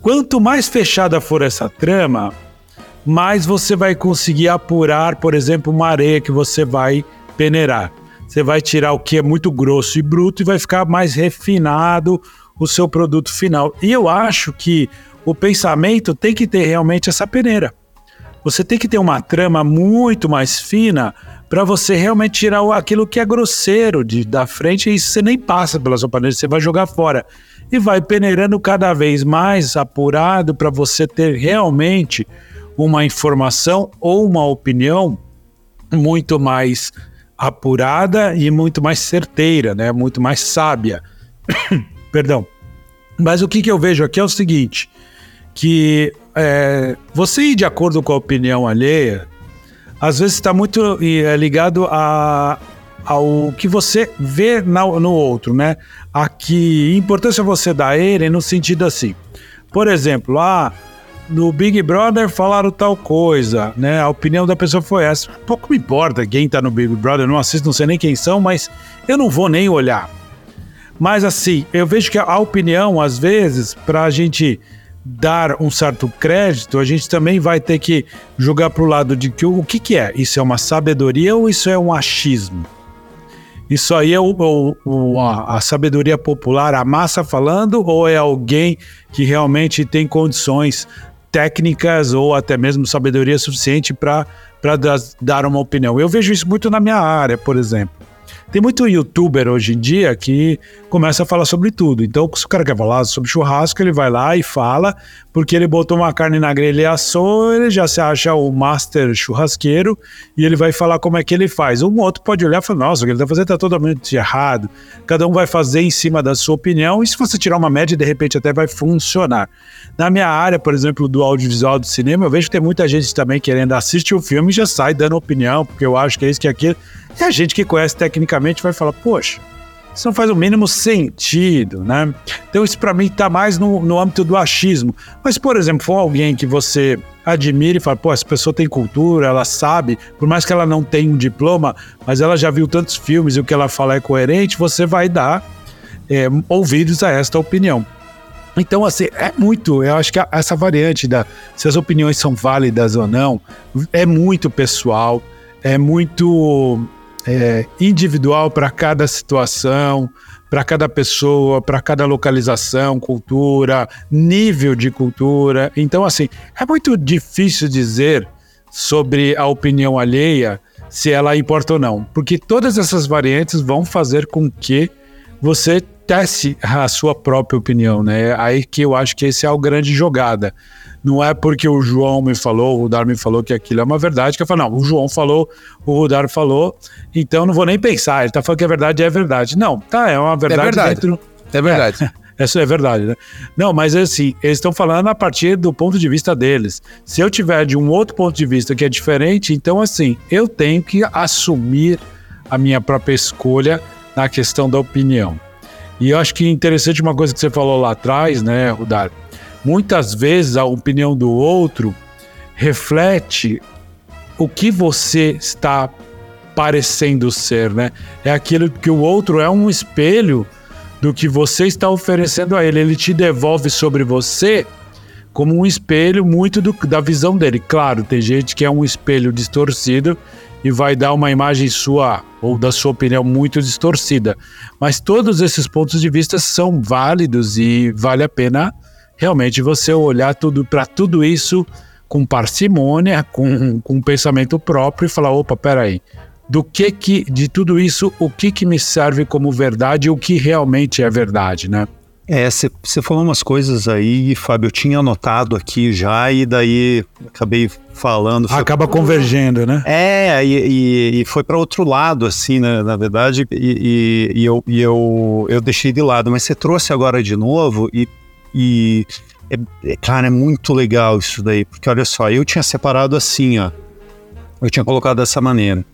Quanto mais fechada for essa trama, mais você vai conseguir apurar, por exemplo, uma areia que você vai peneirar. Você vai tirar o que é muito grosso e bruto e vai ficar mais refinado o seu produto final. E eu acho que o pensamento tem que ter realmente essa peneira. Você tem que ter uma trama muito mais fina para você realmente tirar aquilo que é grosseiro de, da frente e você nem passa pela sua panela, você vai jogar fora. E vai peneirando cada vez mais apurado para você ter realmente uma informação ou uma opinião muito mais apurada e muito mais certeira, né? Muito mais sábia. (coughs) Perdão. Mas o que, que eu vejo aqui é o seguinte, que é, você ir de acordo com a opinião alheia às vezes está muito é, ligado a, ao que você vê na, no outro, né? A que importância você dá a ele no sentido assim. Por exemplo, ah, no Big Brother falaram tal coisa, né? A opinião da pessoa foi essa. Pouco me importa quem tá no Big Brother, não assisto, não sei nem quem são, mas eu não vou nem olhar. Mas assim, eu vejo que a opinião, às vezes, para a gente dar um certo crédito, a gente também vai ter que jogar para o lado de que o que, que é? Isso é uma sabedoria ou isso é um achismo? Isso aí é o, o, a, a sabedoria popular, a massa falando, ou é alguém que realmente tem condições técnicas ou até mesmo sabedoria suficiente para dar uma opinião? Eu vejo isso muito na minha área, por exemplo. Tem muito youtuber hoje em dia que começa a falar sobre tudo. Então, se o cara quer falar sobre churrasco, ele vai lá e fala, porque ele botou uma carne na grelha e assou, ele já se acha o master churrasqueiro e ele vai falar como é que ele faz. Um outro pode olhar e falar: nossa, o que ele está fazendo está totalmente errado. Cada um vai fazer em cima da sua opinião e se você tirar uma média, de repente até vai funcionar. Na minha área, por exemplo, do audiovisual do cinema, eu vejo que tem muita gente também querendo assistir o filme e já sai dando opinião, porque eu acho que é isso que é aquilo. E a gente que conhece tecnicamente vai falar, poxa, isso não faz o mínimo sentido, né? Então isso para mim está mais no, no âmbito do achismo. Mas, por exemplo, for alguém que você admira e fala, pô, essa pessoa tem cultura, ela sabe, por mais que ela não tenha um diploma, mas ela já viu tantos filmes e o que ela fala é coerente, você vai dar é, ouvidos a esta opinião. Então, assim, é muito. Eu acho que essa variante da se as opiniões são válidas ou não é muito pessoal, é muito é, individual para cada situação, para cada pessoa, para cada localização, cultura, nível de cultura. Então, assim, é muito difícil dizer sobre a opinião alheia se ela importa ou não, porque todas essas variantes vão fazer com que você teste a sua própria opinião, né? Aí que eu acho que esse é o grande jogada. Não é porque o João me falou, o Rudar me falou que aquilo é uma verdade, que eu falo, não, o João falou, o Rudar falou, então não vou nem pensar. Ele tá falando que a verdade é verdade. Não, tá, é uma verdade. É verdade. Dentro... É verdade. (laughs) É, isso é verdade, né? Não, mas assim, eles estão falando a partir do ponto de vista deles. Se eu tiver de um outro ponto de vista que é diferente, então assim, eu tenho que assumir a minha própria escolha na questão da opinião. E eu acho que interessante uma coisa que você falou lá atrás, né, Rudar? Muitas vezes a opinião do outro reflete o que você está parecendo ser, né? É aquilo que o outro é um espelho do que você está oferecendo a ele. Ele te devolve sobre você como um espelho muito do, da visão dele. Claro, tem gente que é um espelho distorcido e vai dar uma imagem sua ou da sua opinião muito distorcida. Mas todos esses pontos de vista são válidos e vale a pena realmente você olhar tudo para tudo isso com parcimônia, com, com um pensamento próprio e falar, opa, peraí, do que que, de tudo isso, o que que me serve como verdade e o que realmente é verdade, né? É, você falou umas coisas aí, Fábio, eu tinha anotado aqui já e daí acabei falando. Acaba convergendo, né? É, e, e, e foi para outro lado, assim, né, na verdade, e, e, eu, e eu, eu deixei de lado, mas você trouxe agora de novo e e, é, é, cara, é muito legal isso daí, porque olha só, eu tinha separado assim, ó. Eu tinha colocado dessa maneira.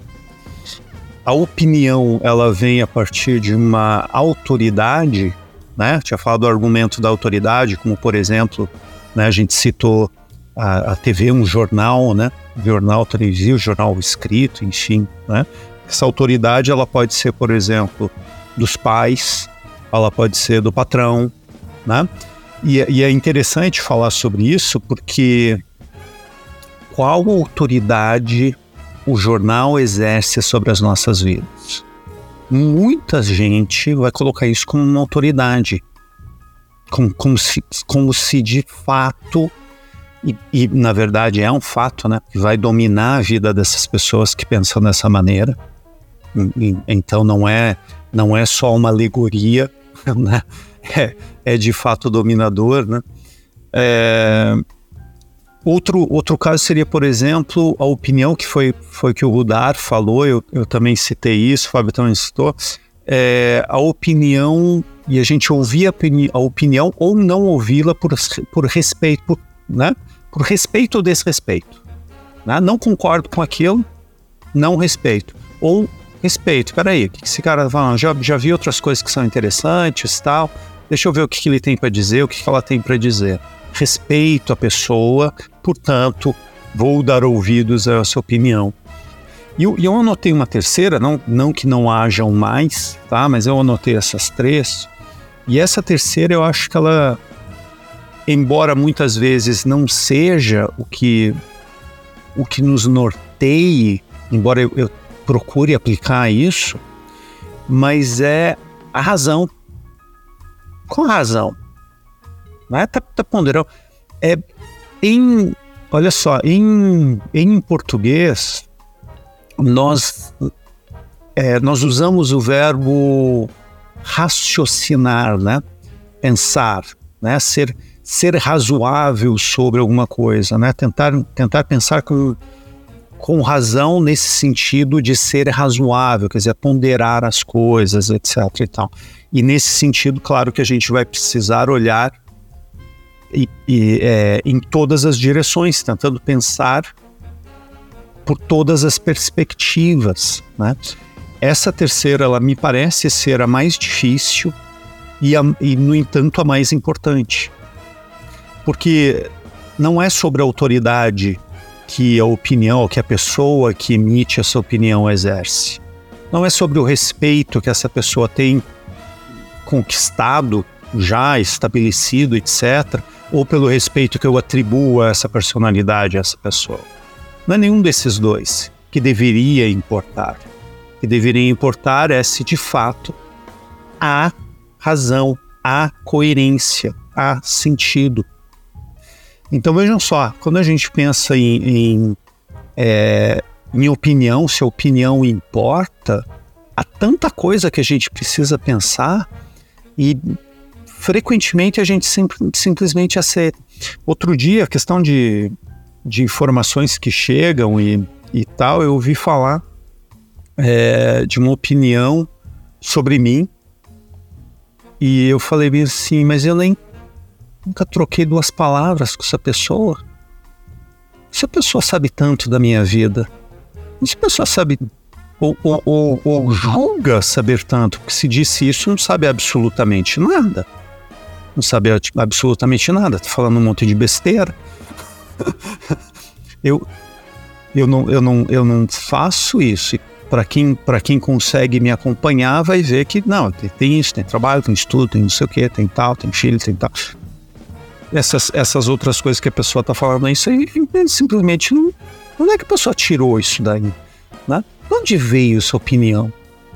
A opinião, ela vem a partir de uma autoridade, né? Eu tinha falado do argumento da autoridade, como por exemplo, né, a gente citou a, a TV, um jornal, né? Jornal televisivo, jornal escrito, enfim, né? Essa autoridade, ela pode ser, por exemplo, dos pais, ela pode ser do patrão, né? E, e é interessante falar sobre isso porque qual autoridade o jornal exerce sobre as nossas vidas? Muita gente vai colocar isso como uma autoridade, como, como, se, como se de fato, e, e, na verdade é um fato, né? Que vai dominar a vida dessas pessoas que pensam dessa maneira. Então não é, não é só uma alegoria, (laughs) né? é, é de fato dominador, né? É, outro, outro caso seria, por exemplo, a opinião que foi, foi que o Rudar falou, eu, eu também citei isso, o Fábio também citou, é, a opinião, e a gente ouvir a, a opinião ou não ouvi-la por, por respeito, por, né? por respeito ou desrespeito. Né? Não concordo com aquilo, não respeito. Ou respeito, peraí, o que esse cara tá falando? Já, já vi outras coisas que são interessantes tal, Deixa eu ver o que, que ele tem para dizer, o que, que ela tem para dizer. Respeito a pessoa, portanto, vou dar ouvidos a essa opinião. E eu, eu anotei uma terceira, não, não que não hajam mais, tá? Mas eu anotei essas três. E essa terceira eu acho que ela, embora muitas vezes não seja o que o que nos norteie, embora eu, eu procure aplicar isso, mas é a razão. Com razão. Não é? Tá, tá ponderando. É, em, olha só, em, em português, nós, é, nós usamos o verbo raciocinar, né? Pensar, né? Ser, ser razoável sobre alguma coisa, né? Tentar, tentar pensar com, com razão nesse sentido de ser razoável, quer dizer, ponderar as coisas, etc. e tal. E nesse sentido, claro que a gente vai precisar olhar e, e, é, em todas as direções, tentando pensar por todas as perspectivas. Né? Essa terceira, ela me parece ser a mais difícil e, a, e, no entanto, a mais importante. Porque não é sobre a autoridade que a opinião, que a pessoa que emite essa opinião exerce. Não é sobre o respeito que essa pessoa tem conquistado, já estabelecido, etc., ou pelo respeito que eu atribuo a essa personalidade, a essa pessoa. Não é nenhum desses dois que deveria importar. O que deveria importar é se de fato há razão, há coerência, há sentido. Então vejam só, quando a gente pensa em, em, é, em opinião, se a opinião importa, há tanta coisa que a gente precisa pensar e frequentemente a gente sim, simplesmente aceita. Outro dia, a questão de, de informações que chegam e, e tal, eu ouvi falar é, de uma opinião sobre mim e eu falei assim, mas eu nem nunca troquei duas palavras com essa pessoa. Se a pessoa sabe tanto da minha vida, se a pessoa sabe ou, ou, ou, ou julga saber tanto, porque se disse isso não sabe absolutamente nada não sabe absolutamente nada, tá falando um monte de besteira. (laughs) eu, eu, não, eu, não, eu não faço isso. Para quem, quem consegue me acompanhar, vai ver que não, tem, tem isso, tem trabalho, tem estudo, tem não sei o que, tem tal, tem filho, tem tal. Essas, essas outras coisas que a pessoa está falando, isso aí simplesmente não. Onde é que a pessoa tirou isso daí? Né? De onde veio essa opinião?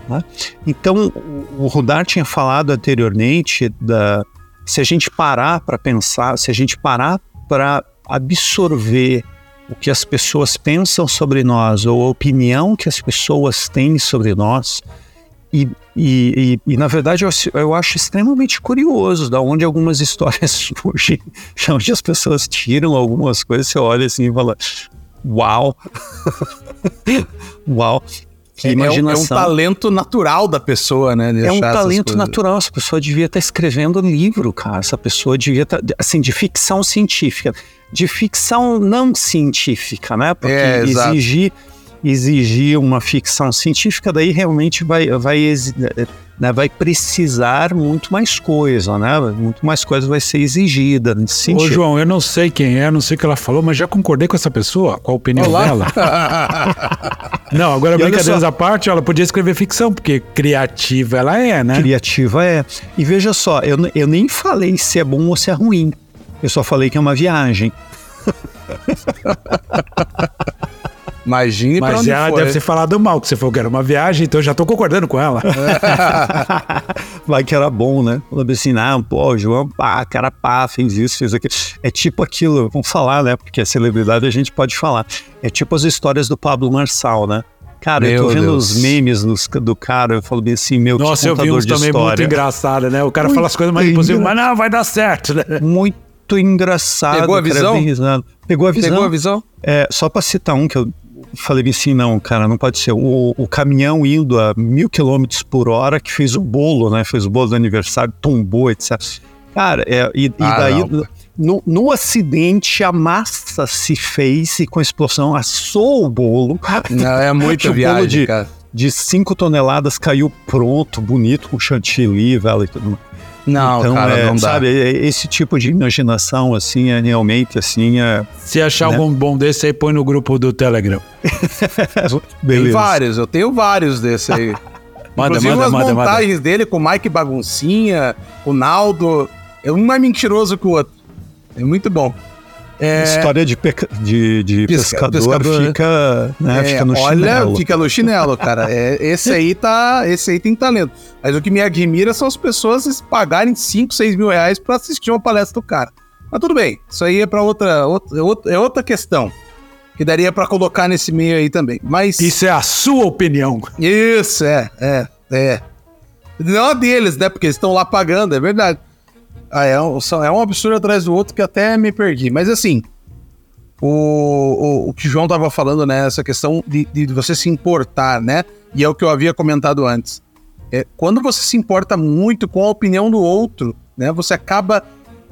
Né? Então, o Rudar tinha falado anteriormente da, se a gente parar para pensar, se a gente parar para absorver o que as pessoas pensam sobre nós ou a opinião que as pessoas têm sobre nós, e, e, e, e, na verdade eu, eu, acho extremamente curioso da onde algumas (laughs) histórias surgem, de onde as pessoas tiram algumas coisas, você olha assim e fala, uau, (laughs) uau. Que é, imaginação. É um, é talento natural da pessoa, né? É um talento natural. Essa pessoa devia estar tá escrevendo livro, cara. Essa pessoa devia estar, tá, assim, de ficção científica. De ficção não científica, né? Porque é, exigir, exigir uma ficção científica, daí realmente vai, vai né, vai precisar muito mais coisa, né? Muito mais coisa vai ser exigida nesse sentido. Ô, João, eu não sei quem é, não sei o que ela falou, mas já concordei com essa pessoa, com a opinião Olá. dela. (laughs) não, agora brincadeiras à parte, ela podia escrever ficção, porque criativa ela é, né? Criativa é. E veja só, eu, eu nem falei se é bom ou se é ruim. Eu só falei que é uma viagem. (laughs) Imagine Mas ela for. deve ter falado mal, que você falou que era uma viagem, então eu já tô concordando com ela. (laughs) Vai que era bom, né? Falou assim, não, pô, João, pá, cara pá, fez isso, fez aquilo. É tipo aquilo, vamos falar, né? Porque a celebridade a gente pode falar. É tipo as histórias do Pablo Marçal, né? Cara, meu eu tô vendo Deus. os memes dos, do cara, eu falo bem assim, meu, Nossa, eu vi uns também história. muito engraçado, né? O cara muito fala as coisas mais impossíveis, mas não, vai dar certo, né? Muito engraçado. Pegou a visão? Pegou a visão? Pegou a visão? É, só pra citar um que eu falei assim, não, cara, não pode ser. O, o caminhão indo a mil quilômetros por hora que fez o bolo, né? Fez o bolo do aniversário, tombou, etc. Cara, é, e, ah, e daí, no, no, acidente, a massa se fez e com a explosão assou o bolo. Não, é muito (laughs) viagem, de, cara. De 5 toneladas caiu pronto, bonito, com chantilly, velho, e tudo mais. Não, então, cara, é, não dá. Sabe, é, esse tipo de imaginação, assim, é realmente, assim, é... Se achar né? algum bom desse aí, põe no grupo do Telegram. (laughs) Beleza. Tem vários, eu tenho vários desse aí. (laughs) manda, Inclusive manda, manda, montagens manda. dele com o Mike Baguncinha, o Naldo, é um mais mentiroso que o outro. É muito bom. É... História de, peca... de, de Pesca... pescador, pescador, fica, né, é, fica no olha, chinelo. Olha, fica no chinelo, cara. É, esse aí tá. Esse aí tem talento. Mas o que me admira são as pessoas pagarem 5, 6 mil reais pra assistir uma palestra do cara. Mas tudo bem, isso aí é pra outra. outra é outra questão. Que daria para colocar nesse meio aí também. Mas. Isso é a sua opinião. Isso, é, é, é. Não a deles, né? Porque eles estão lá pagando, é verdade. Ah, é um, é um absurdo atrás do outro que até me perdi. Mas assim, o, o, o que o João tava falando, né? Essa questão de, de você se importar, né? E é o que eu havia comentado antes. É, quando você se importa muito com a opinião do outro, né? Você acaba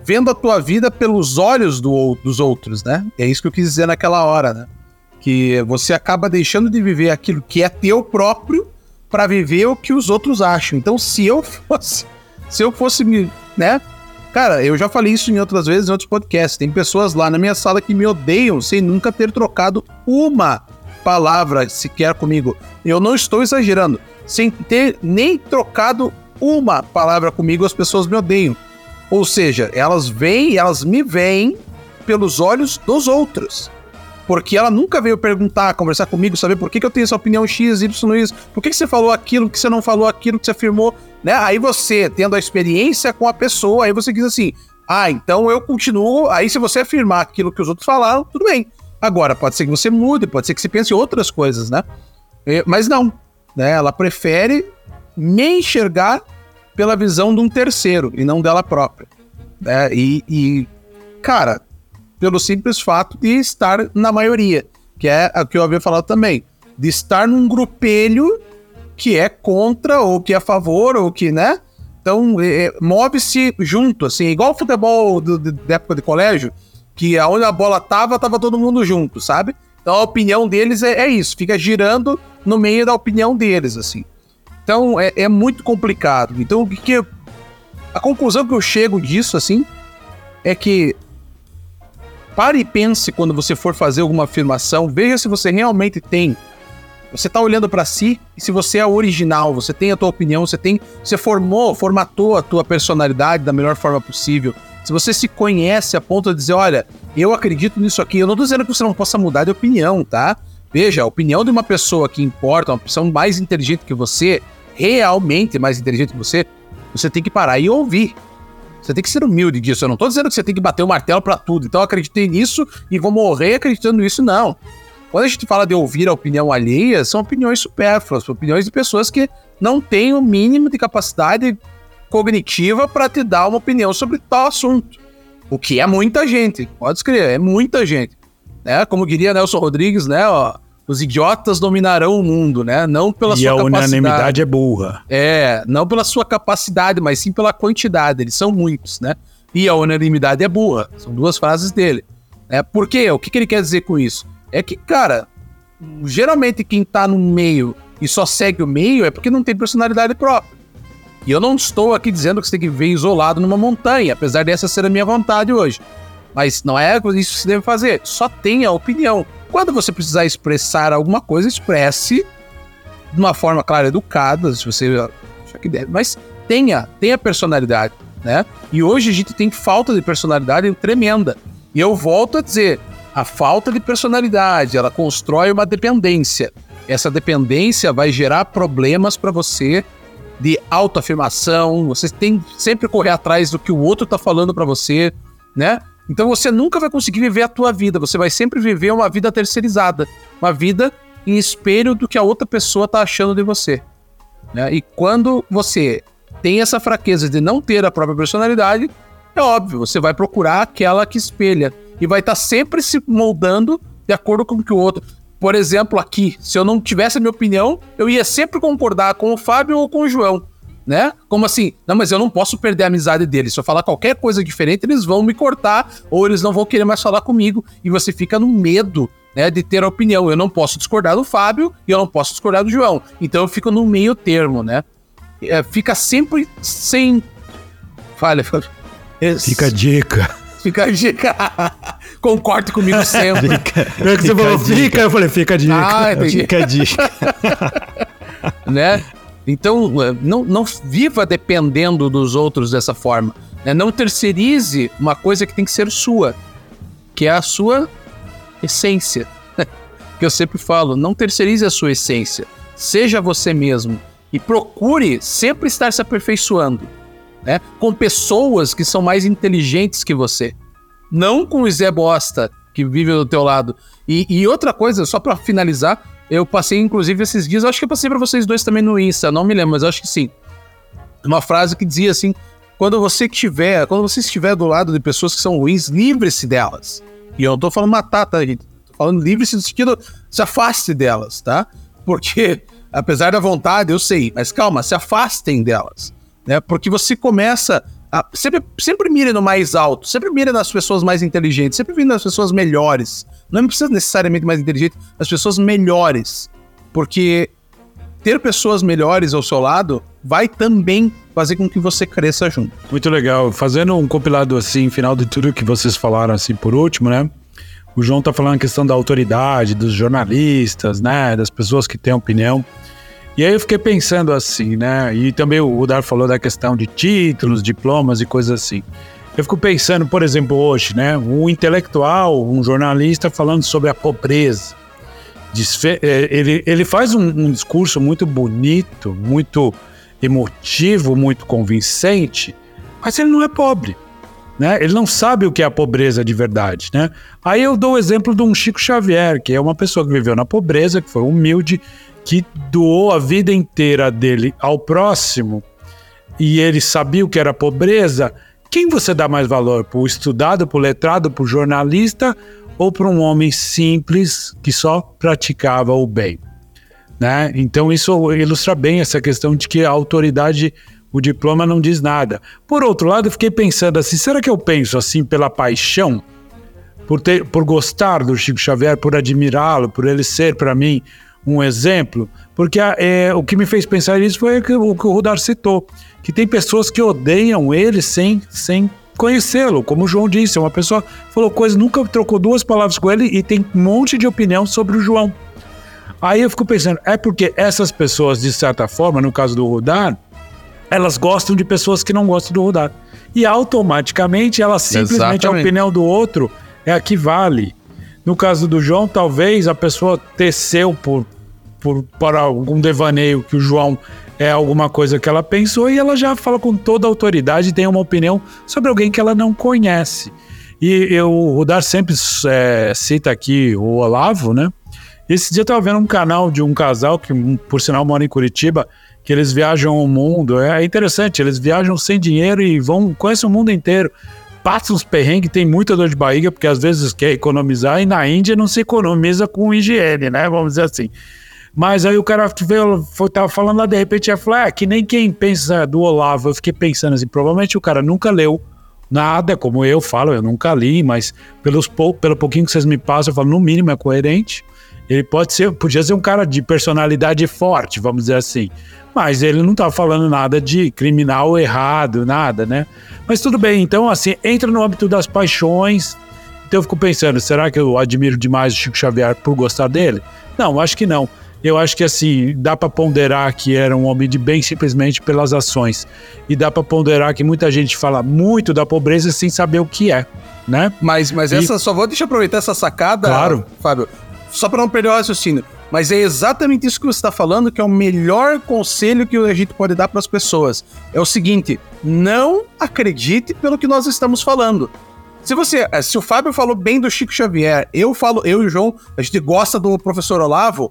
vendo a tua vida pelos olhos do, dos outros, né? É isso que eu quis dizer naquela hora, né? Que você acaba deixando de viver aquilo que é teu próprio para viver o que os outros acham. Então, se eu (laughs) fosse, se eu fosse me, né, Cara, eu já falei isso em outras vezes em outros podcasts. Tem pessoas lá na minha sala que me odeiam sem nunca ter trocado uma palavra sequer comigo. Eu não estou exagerando. Sem ter nem trocado uma palavra comigo, as pessoas me odeiam. Ou seja, elas vêm, elas me veem pelos olhos dos outros. Porque ela nunca veio perguntar, conversar comigo, saber por que, que eu tenho essa opinião X, Y, isso. Por que, que você falou aquilo, que você não falou aquilo, que você afirmou né? Aí você, tendo a experiência com a pessoa, aí você diz assim: ah, então eu continuo. Aí, se você afirmar aquilo que os outros falaram, tudo bem. Agora, pode ser que você mude, pode ser que você pense outras coisas, né? Mas não, né? Ela prefere me enxergar pela visão de um terceiro e não dela própria. Né? E, e, cara, pelo simples fato de estar na maioria, que é o que eu havia falado também, de estar num grupelho que é contra ou que é a favor ou que, né? Então, é, é move-se junto, assim, igual o futebol do, da época de colégio, que aonde a bola tava, tava todo mundo junto, sabe? Então a opinião deles é, é isso, fica girando no meio da opinião deles, assim. Então é, é muito complicado. Então o que, que a conclusão que eu chego disso, assim, é que pare e pense quando você for fazer alguma afirmação, veja se você realmente tem você tá olhando para si e se você é original, você tem a tua opinião, você tem, você formou, formatou a tua personalidade da melhor forma possível. Se você se conhece a ponto de dizer, olha, eu acredito nisso aqui, eu não tô dizendo que você não possa mudar de opinião, tá? Veja, a opinião de uma pessoa que importa, uma pessoa mais inteligente que você, realmente mais inteligente que você, você tem que parar e ouvir. Você tem que ser humilde disso. Eu não tô dizendo que você tem que bater o martelo para tudo. Então eu acreditei nisso e vou morrer acreditando nisso, não. Quando a gente fala de ouvir a opinião alheia, são opiniões supérfluas, opiniões de pessoas que não têm o mínimo de capacidade cognitiva para te dar uma opinião sobre tal assunto. O que é muita gente, pode escrever, é muita gente. Né? Como diria Nelson Rodrigues, né? Ó, os idiotas dominarão o mundo, né? Não pela e sua capacidade. E a unanimidade é burra. É, não pela sua capacidade, mas sim pela quantidade. Eles são muitos, né? E a unanimidade é burra. São duas frases dele. É, por quê? O que, que ele quer dizer com isso? é que, cara, geralmente quem tá no meio e só segue o meio é porque não tem personalidade própria. E eu não estou aqui dizendo que você tem que viver isolado numa montanha, apesar dessa ser a minha vontade hoje. Mas não é isso que você deve fazer. Só tenha opinião. Quando você precisar expressar alguma coisa, expresse de uma forma, claro, educada, se você achar que deve. Mas tenha, tenha personalidade, né? E hoje a gente tem falta de personalidade tremenda. E eu volto a dizer, a falta de personalidade, ela constrói uma dependência. Essa dependência vai gerar problemas para você de autoafirmação, você tem sempre correr atrás do que o outro tá falando para você, né? Então você nunca vai conseguir viver a tua vida, você vai sempre viver uma vida terceirizada, uma vida em espelho do que a outra pessoa tá achando de você. Né? E quando você tem essa fraqueza de não ter a própria personalidade, é óbvio, você vai procurar aquela que espelha e vai estar tá sempre se moldando de acordo com o que o outro. Por exemplo, aqui, se eu não tivesse a minha opinião, eu ia sempre concordar com o Fábio ou com o João, né? Como assim? Não, mas eu não posso perder a amizade deles. Se eu falar qualquer coisa diferente, eles vão me cortar ou eles não vão querer mais falar comigo e você fica no medo, né, de ter a opinião. Eu não posso discordar do Fábio e eu não posso discordar do João. Então eu fico no meio termo, né? É, fica sempre sem. Falha, Fica a dica. Fica a dica. (laughs) Concorde comigo (laughs) sempre. Fica, é que você falou, fica, eu falei, fica a dica. Ah, fica a dica. (laughs) né? Então, é, não, não viva dependendo dos outros dessa forma. Né? Não terceirize uma coisa que tem que ser sua. que é a sua essência. (laughs) que eu sempre falo, não terceirize a sua essência. Seja você mesmo e procure sempre estar se aperfeiçoando, né? Com pessoas que são mais inteligentes que você. Não com o Zé Bosta que vive do teu lado. E, e outra coisa, só para finalizar, eu passei inclusive esses dias, acho que eu passei para vocês dois também no Insta, não me lembro, mas acho que sim. Uma frase que dizia assim: quando você estiver, quando você estiver do lado de pessoas que são ruins, livre-se delas. E eu não tô falando matar, tá, gente? Tô falando livre-se no sentido, se afaste delas, tá? Porque, apesar da vontade, eu sei, mas calma, se afastem delas, né? Porque você começa a, sempre, sempre mire no mais alto, sempre mire nas pessoas mais inteligentes, sempre mire nas pessoas melhores. Não precisa necessariamente mais inteligente, as pessoas melhores. Porque ter pessoas melhores ao seu lado vai também fazer com que você cresça junto. Muito legal. Fazendo um compilado assim, final de tudo que vocês falaram assim por último, né? O João tá falando a questão da autoridade, dos jornalistas, né? Das pessoas que têm opinião. E aí eu fiquei pensando assim, né? E também o Rudar falou da questão de títulos, diplomas e coisas assim. Eu fico pensando, por exemplo, hoje, né? Um intelectual, um jornalista falando sobre a pobreza é, ele, ele faz um, um discurso muito bonito, muito emotivo, muito convincente, mas ele não é pobre. Né? Ele não sabe o que é a pobreza de verdade, né? Aí eu dou o exemplo de um Chico Xavier, que é uma pessoa que viveu na pobreza, que foi humilde, que doou a vida inteira dele ao próximo, e ele sabia o que era pobreza. Quem você dá mais valor? Para o estudado, para o letrado, para o jornalista ou para um homem simples que só praticava o bem. Né? Então isso ilustra bem essa questão de que a autoridade, o diploma não diz nada. Por outro lado, eu fiquei pensando assim, será que eu penso assim pela paixão? Por, ter, por gostar do Chico Xavier, por admirá-lo, por ele ser para mim um exemplo? Porque é, o que me fez pensar nisso foi o que o, que o Rudar citou, que tem pessoas que odeiam ele sem, sem conhecê-lo. Como o João disse, é uma pessoa falou coisas, nunca trocou duas palavras com ele e tem um monte de opinião sobre o João. Aí eu fico pensando, é porque essas pessoas, de certa forma, no caso do Rudar, elas gostam de pessoas que não gostam do Rudar. E automaticamente, ela simplesmente Exatamente. a opinião do outro é a que vale. No caso do João, talvez a pessoa teceu por, por, por algum devaneio que o João é alguma coisa que ela pensou e ela já fala com toda a autoridade e tem uma opinião sobre alguém que ela não conhece. E eu, o Rudar sempre é, cita aqui o Olavo, né? Esse dia eu tava vendo um canal de um casal que, por sinal, mora em Curitiba, que eles viajam o mundo. É interessante, eles viajam sem dinheiro e vão, conhecem o mundo inteiro. Passam uns perrengues, tem muita dor de barriga, porque às vezes quer economizar, e na Índia não se economiza com higiene, né? Vamos dizer assim. Mas aí o cara veio, foi, tava falando lá, de repente, ia falar, ah, que nem quem pensa do Olavo. Eu fiquei pensando assim, provavelmente o cara nunca leu nada, como eu falo, eu nunca li, mas pelos, pelo pouquinho que vocês me passam, eu falo, no mínimo é coerente. Ele pode ser, podia ser um cara de personalidade forte, vamos dizer assim. Mas ele não tá falando nada de criminal errado, nada, né? Mas tudo bem, então assim, entra no âmbito das paixões. Então eu fico pensando, será que eu admiro demais o Chico Xavier por gostar dele? Não, acho que não eu acho que assim, dá para ponderar que era um homem de bem simplesmente pelas ações. E dá para ponderar que muita gente fala muito da pobreza sem saber o que é, né? Mas, mas e... essa, só vou deixa eu aproveitar essa sacada, claro. Fábio, só para não perder o raciocínio. Mas é exatamente isso que você está falando que é o melhor conselho que a gente pode dar para as pessoas. É o seguinte: não acredite pelo que nós estamos falando. Se você, se o Fábio falou bem do Chico Xavier, eu falo, eu e o João, a gente gosta do professor Olavo,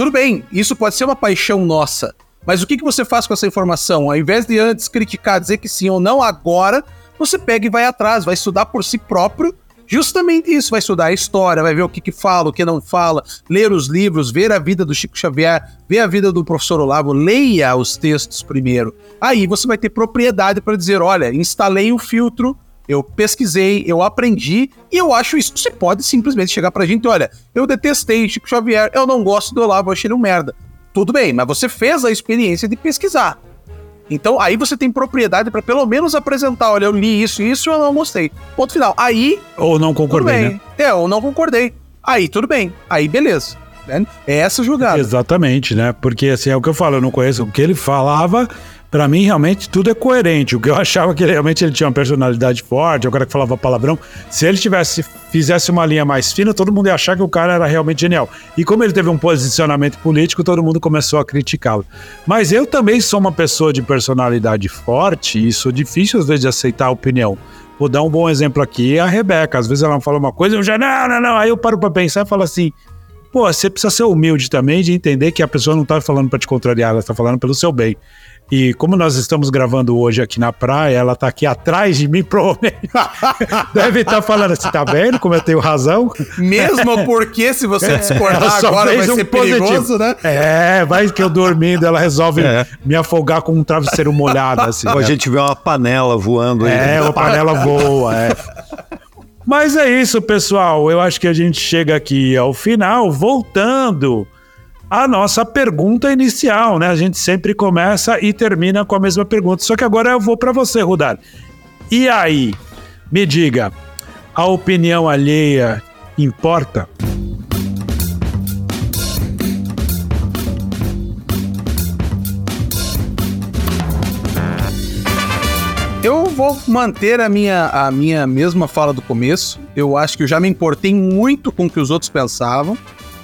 tudo bem, isso pode ser uma paixão nossa. Mas o que, que você faz com essa informação? Ao invés de antes criticar, dizer que sim ou não, agora você pega e vai atrás, vai estudar por si próprio justamente isso. Vai estudar a história, vai ver o que, que fala, o que não fala, ler os livros, ver a vida do Chico Xavier, ver a vida do professor Olavo, leia os textos primeiro. Aí você vai ter propriedade para dizer: olha, instalei o filtro eu pesquisei, eu aprendi e eu acho isso. Você pode simplesmente chegar pra gente, olha, eu detestei Chico Xavier, eu não gosto do Olavo, eu achei ele um merda. Tudo bem, mas você fez a experiência de pesquisar. Então aí você tem propriedade para pelo menos apresentar, olha, eu li isso e isso eu não gostei. Ponto final. Aí ou não concordei, né? É, ou não concordei. Aí tudo bem. Aí beleza. É essa jogada. Exatamente, né? Porque assim é o que eu falo, eu não conheço o que ele falava, Para mim, realmente, tudo é coerente. O que eu (laughs) achava que realmente ele tinha uma personalidade forte, o cara que falava palavrão. Se ele tivesse, fizesse uma linha mais fina, todo mundo ia achar que o cara era realmente genial. E como ele teve um posicionamento político, todo mundo começou a criticá-lo. Mas eu também sou uma pessoa de personalidade forte e sou difícil, às vezes, de aceitar a opinião. Vou dar um bom exemplo aqui, a Rebeca. Às vezes ela fala uma coisa, eu já, não, não, não. Aí eu paro pra pensar e falo assim, pô, você precisa ser humilde também de entender que a pessoa não tá falando para te contrariar, ela tá falando pelo seu bem. E como nós estamos gravando hoje aqui na praia, ela tá aqui atrás de mim, (laughs) provavelmente. Deve estar tá falando, você tá vendo como eu tenho razão? Mesmo porque se você discordar agora vai um ser positivo. perigoso, né? É, vai que eu dormindo, ela resolve é. me afogar com um travesseiro molhado, assim. Ou né? a gente vê uma panela voando aí. É, uma panela voa, é. Mas é isso, pessoal. Eu acho que a gente chega aqui ao final, voltando a nossa pergunta inicial, né? A gente sempre começa e termina com a mesma pergunta. Só que agora eu vou para você, Rudar. E aí, me diga, a opinião alheia importa? Eu vou manter a minha, a minha mesma fala do começo. Eu acho que eu já me importei muito com o que os outros pensavam.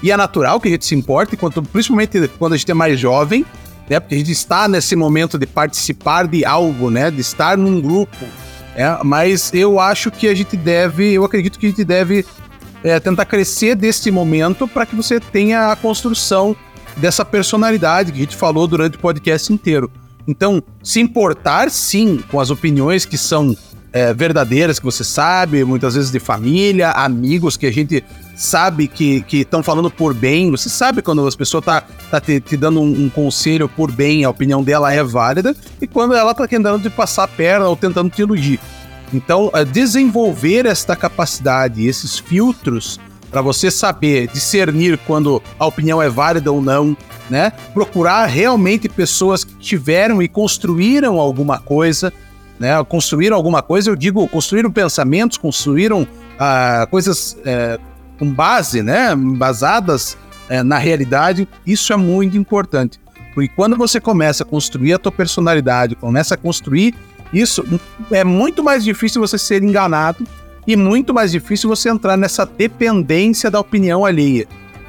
E é natural que a gente se importe, quanto, principalmente quando a gente é mais jovem, né? Porque a gente está nesse momento de participar de algo, né? De estar num grupo. É, mas eu acho que a gente deve, eu acredito que a gente deve é, tentar crescer desse momento para que você tenha a construção dessa personalidade que a gente falou durante o podcast inteiro. Então, se importar sim com as opiniões que são é, verdadeiras, que você sabe, muitas vezes de família, amigos que a gente sabe que estão falando por bem. Você sabe quando as pessoas tá, tá te, te dando um, um, conselho por bem, a opinião dela é válida, e quando ela tá tentando te passar a perna ou tentando te iludir. Então, é, desenvolver esta capacidade, esses filtros, para você saber discernir quando a opinião é válida ou não, né? Procurar realmente pessoas que tiveram e construíram alguma coisa, né? Construíram alguma coisa, eu digo, construíram pensamentos, construíram ah, coisas é, com base, né, basadas é, na realidade, isso é muito importante. Porque quando você começa a construir a tua personalidade, começa a construir isso, é muito mais difícil você ser enganado e muito mais difícil você entrar nessa dependência da opinião alheia.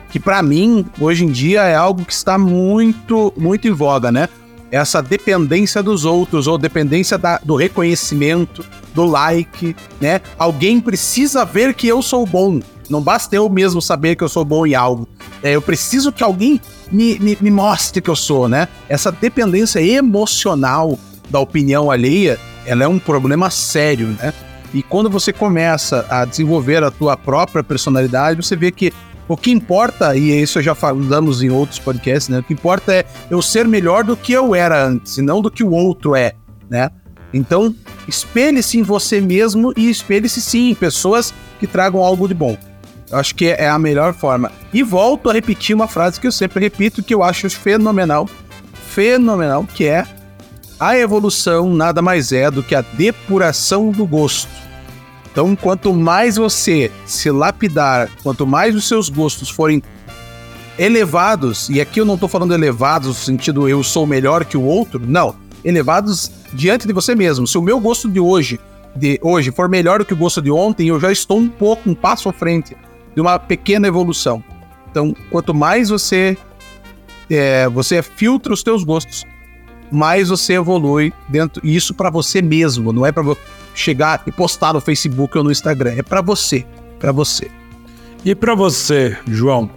Que para mim, hoje em dia, é algo que está muito, muito em voga, né? Essa dependência dos outros, ou dependência da, do reconhecimento, do like, né? Alguém precisa ver que eu sou bom. Não basta eu mesmo saber que eu sou bom em algo. É, eu preciso que alguém me, me, me mostre que eu sou, né? Essa dependência emocional da opinião alheia, ela é um problema sério, né? E quando você começa a desenvolver a tua própria personalidade, você vê que o que importa, e isso já falamos em outros podcasts, né? O que importa é eu ser melhor do que eu era antes, e não do que o outro é, né? Então, espelhe-se em você mesmo e espelhe-se sim em pessoas que tragam algo de bom. Acho que é a melhor forma. E volto a repetir uma frase que eu sempre repito, que eu acho fenomenal, fenomenal, que é a evolução nada mais é do que a depuração do gosto. Então, quanto mais você se lapidar, quanto mais os seus gostos forem elevados, e aqui eu não estou falando elevados no sentido eu sou melhor que o outro, não, elevados diante de você mesmo. Se o meu gosto de hoje, de hoje for melhor do que o gosto de ontem, eu já estou um pouco, um passo à frente de uma pequena evolução. Então, quanto mais você é, você filtra os teus gostos, mais você evolui dentro. Isso para você mesmo, não é para chegar e postar no Facebook ou no Instagram. É para você, para você. E para você, João?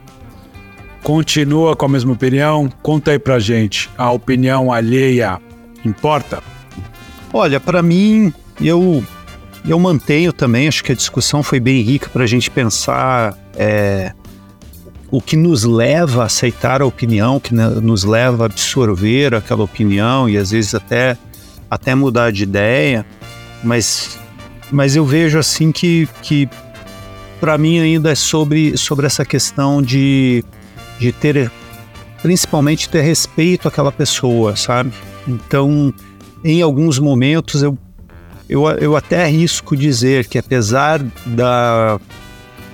Continua com a mesma opinião? Conta aí pra gente. A opinião alheia importa? Olha, para mim, eu eu mantenho também, acho que a discussão foi bem rica para a gente pensar é, o que nos leva a aceitar a opinião, o que nos leva a absorver aquela opinião e às vezes até, até mudar de ideia, mas, mas eu vejo assim que, que para mim ainda é sobre, sobre essa questão de, de ter, principalmente ter respeito àquela pessoa, sabe? Então, em alguns momentos eu eu, eu até arrisco dizer que apesar da,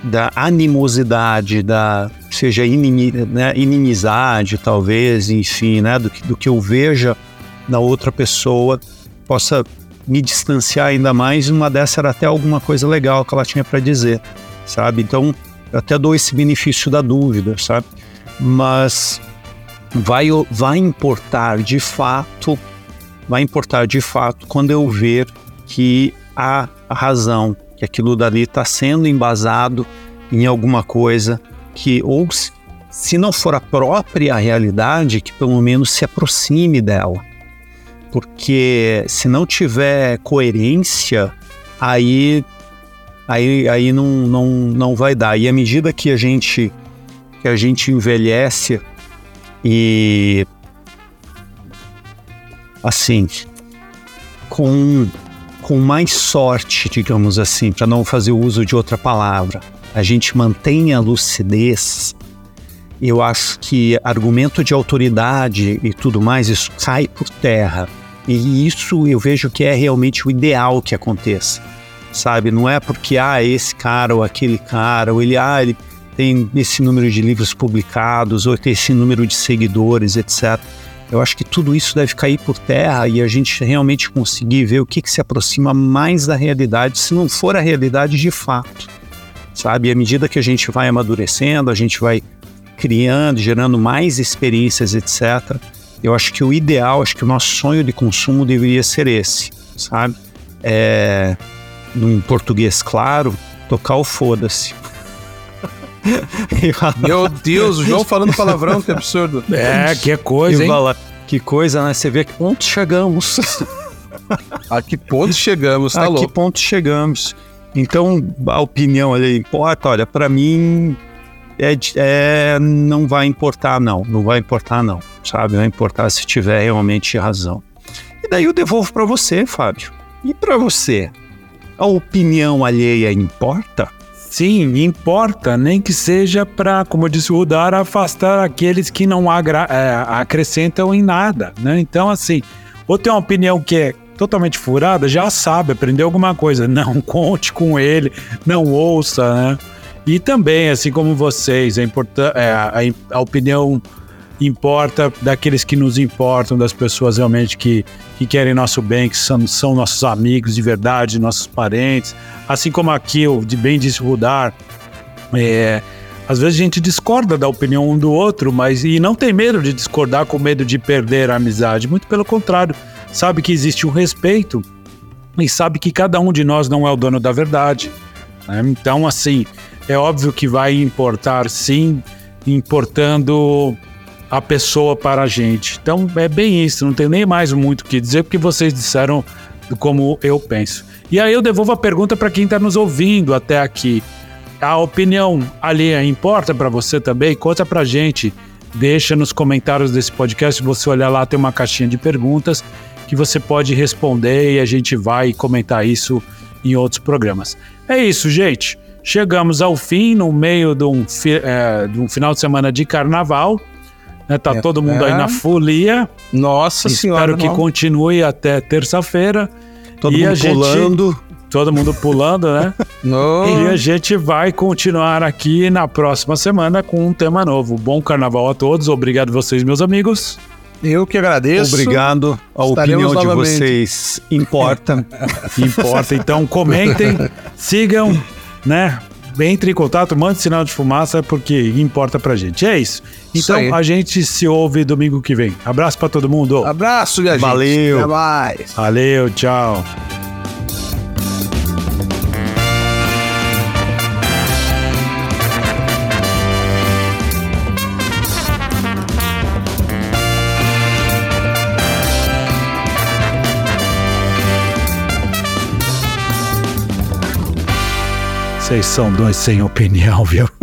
da animosidade, da seja inimi, né, inimizade talvez, enfim, né, do, que, do que eu veja na outra pessoa, possa me distanciar ainda mais. Uma dessa era até alguma coisa legal que ela tinha para dizer, sabe? Então, eu até dou esse benefício da dúvida, sabe? Mas vai, vai importar de fato, vai importar de fato quando eu ver que há razão, que aquilo dali está sendo embasado em alguma coisa que, ou se não for a própria realidade, que pelo menos se aproxime dela. Porque se não tiver coerência, aí aí, aí não, não, não vai dar. E à medida que a gente que a gente envelhece e assim com com mais sorte, digamos assim, para não fazer uso de outra palavra, a gente mantém a lucidez, eu acho que argumento de autoridade e tudo mais, isso cai por terra. E isso eu vejo que é realmente o ideal que aconteça, sabe? Não é porque, ah, esse cara ou aquele cara, ou ele, ah, ele tem esse número de livros publicados, ou tem esse número de seguidores, etc. Eu acho que tudo isso deve cair por terra e a gente realmente conseguir ver o que, que se aproxima mais da realidade, se não for a realidade de fato, sabe? E à medida que a gente vai amadurecendo, a gente vai criando, gerando mais experiências, etc. Eu acho que o ideal, acho que o nosso sonho de consumo deveria ser esse, sabe? É, num português claro, tocar o foda-se. (laughs) Meu Deus, o João falando palavrão, que absurdo. É, que coisa, hein? Que coisa, né? Você vê a que ponto chegamos. a que ponto chegamos, tá a louco. A que ponto chegamos. Então, a opinião ali importa. Olha, para mim, é, é, não vai importar, não. Não vai importar, não. Sabe? Vai importar se tiver realmente razão. E daí eu devolvo para você, Fábio. E para você? A opinião alheia importa? Sim, importa, nem que seja para, como disse o Rudar, afastar aqueles que não agra é, acrescentam em nada, né? Então, assim, ou tem uma opinião que é totalmente furada, já sabe, aprendeu alguma coisa, não (laughs) conte com ele, não ouça, né? E também, assim como vocês, é é, a, a, opinião importa daqueles que nos importam, das pessoas realmente que, que querem nosso bem, que são, são nossos amigos de verdade, nossos parentes. Assim como aqui, o de bem disse Rudar, é, às vezes a gente discorda da opinião um do outro, mas e não tem medo de discordar com medo de perder a amizade. Muito pelo contrário, sabe que existe um respeito e sabe que cada um de nós não é o dono da verdade. Né? Então, assim, é óbvio que vai importar sim, importando a pessoa para a gente. Então é bem isso, não tenho nem mais muito o que dizer, porque vocês disseram como eu penso. E aí eu devolvo a pergunta para quem está nos ouvindo até aqui. A opinião alheia importa para você também? Conta para gente. Deixa nos comentários desse podcast. Se você olhar lá, tem uma caixinha de perguntas que você pode responder e a gente vai comentar isso em outros programas. É isso, gente. Chegamos ao fim, no meio de um, é, de um final de semana de carnaval. Né? Tá é, todo mundo é. aí na folia. Nossa Espero senhora. Espero que não. continue até terça-feira. Todo e mundo pulando. Gente, todo mundo pulando, né? (laughs) no. E a gente vai continuar aqui na próxima semana com um tema novo. Bom carnaval a todos. Obrigado vocês, meus amigos. Eu que agradeço. Obrigado. A Estaremos opinião novamente. de vocês importa. (laughs) importa. Então comentem, (laughs) sigam né? Entre em contato, mande sinal de fumaça, porque importa pra gente. É isso. Então isso a gente se ouve domingo que vem. Abraço pra todo mundo. Abraço, minha Valeu. gente. Até mais. Valeu, tchau. Vocês são dois sem opinião, viu? (laughs)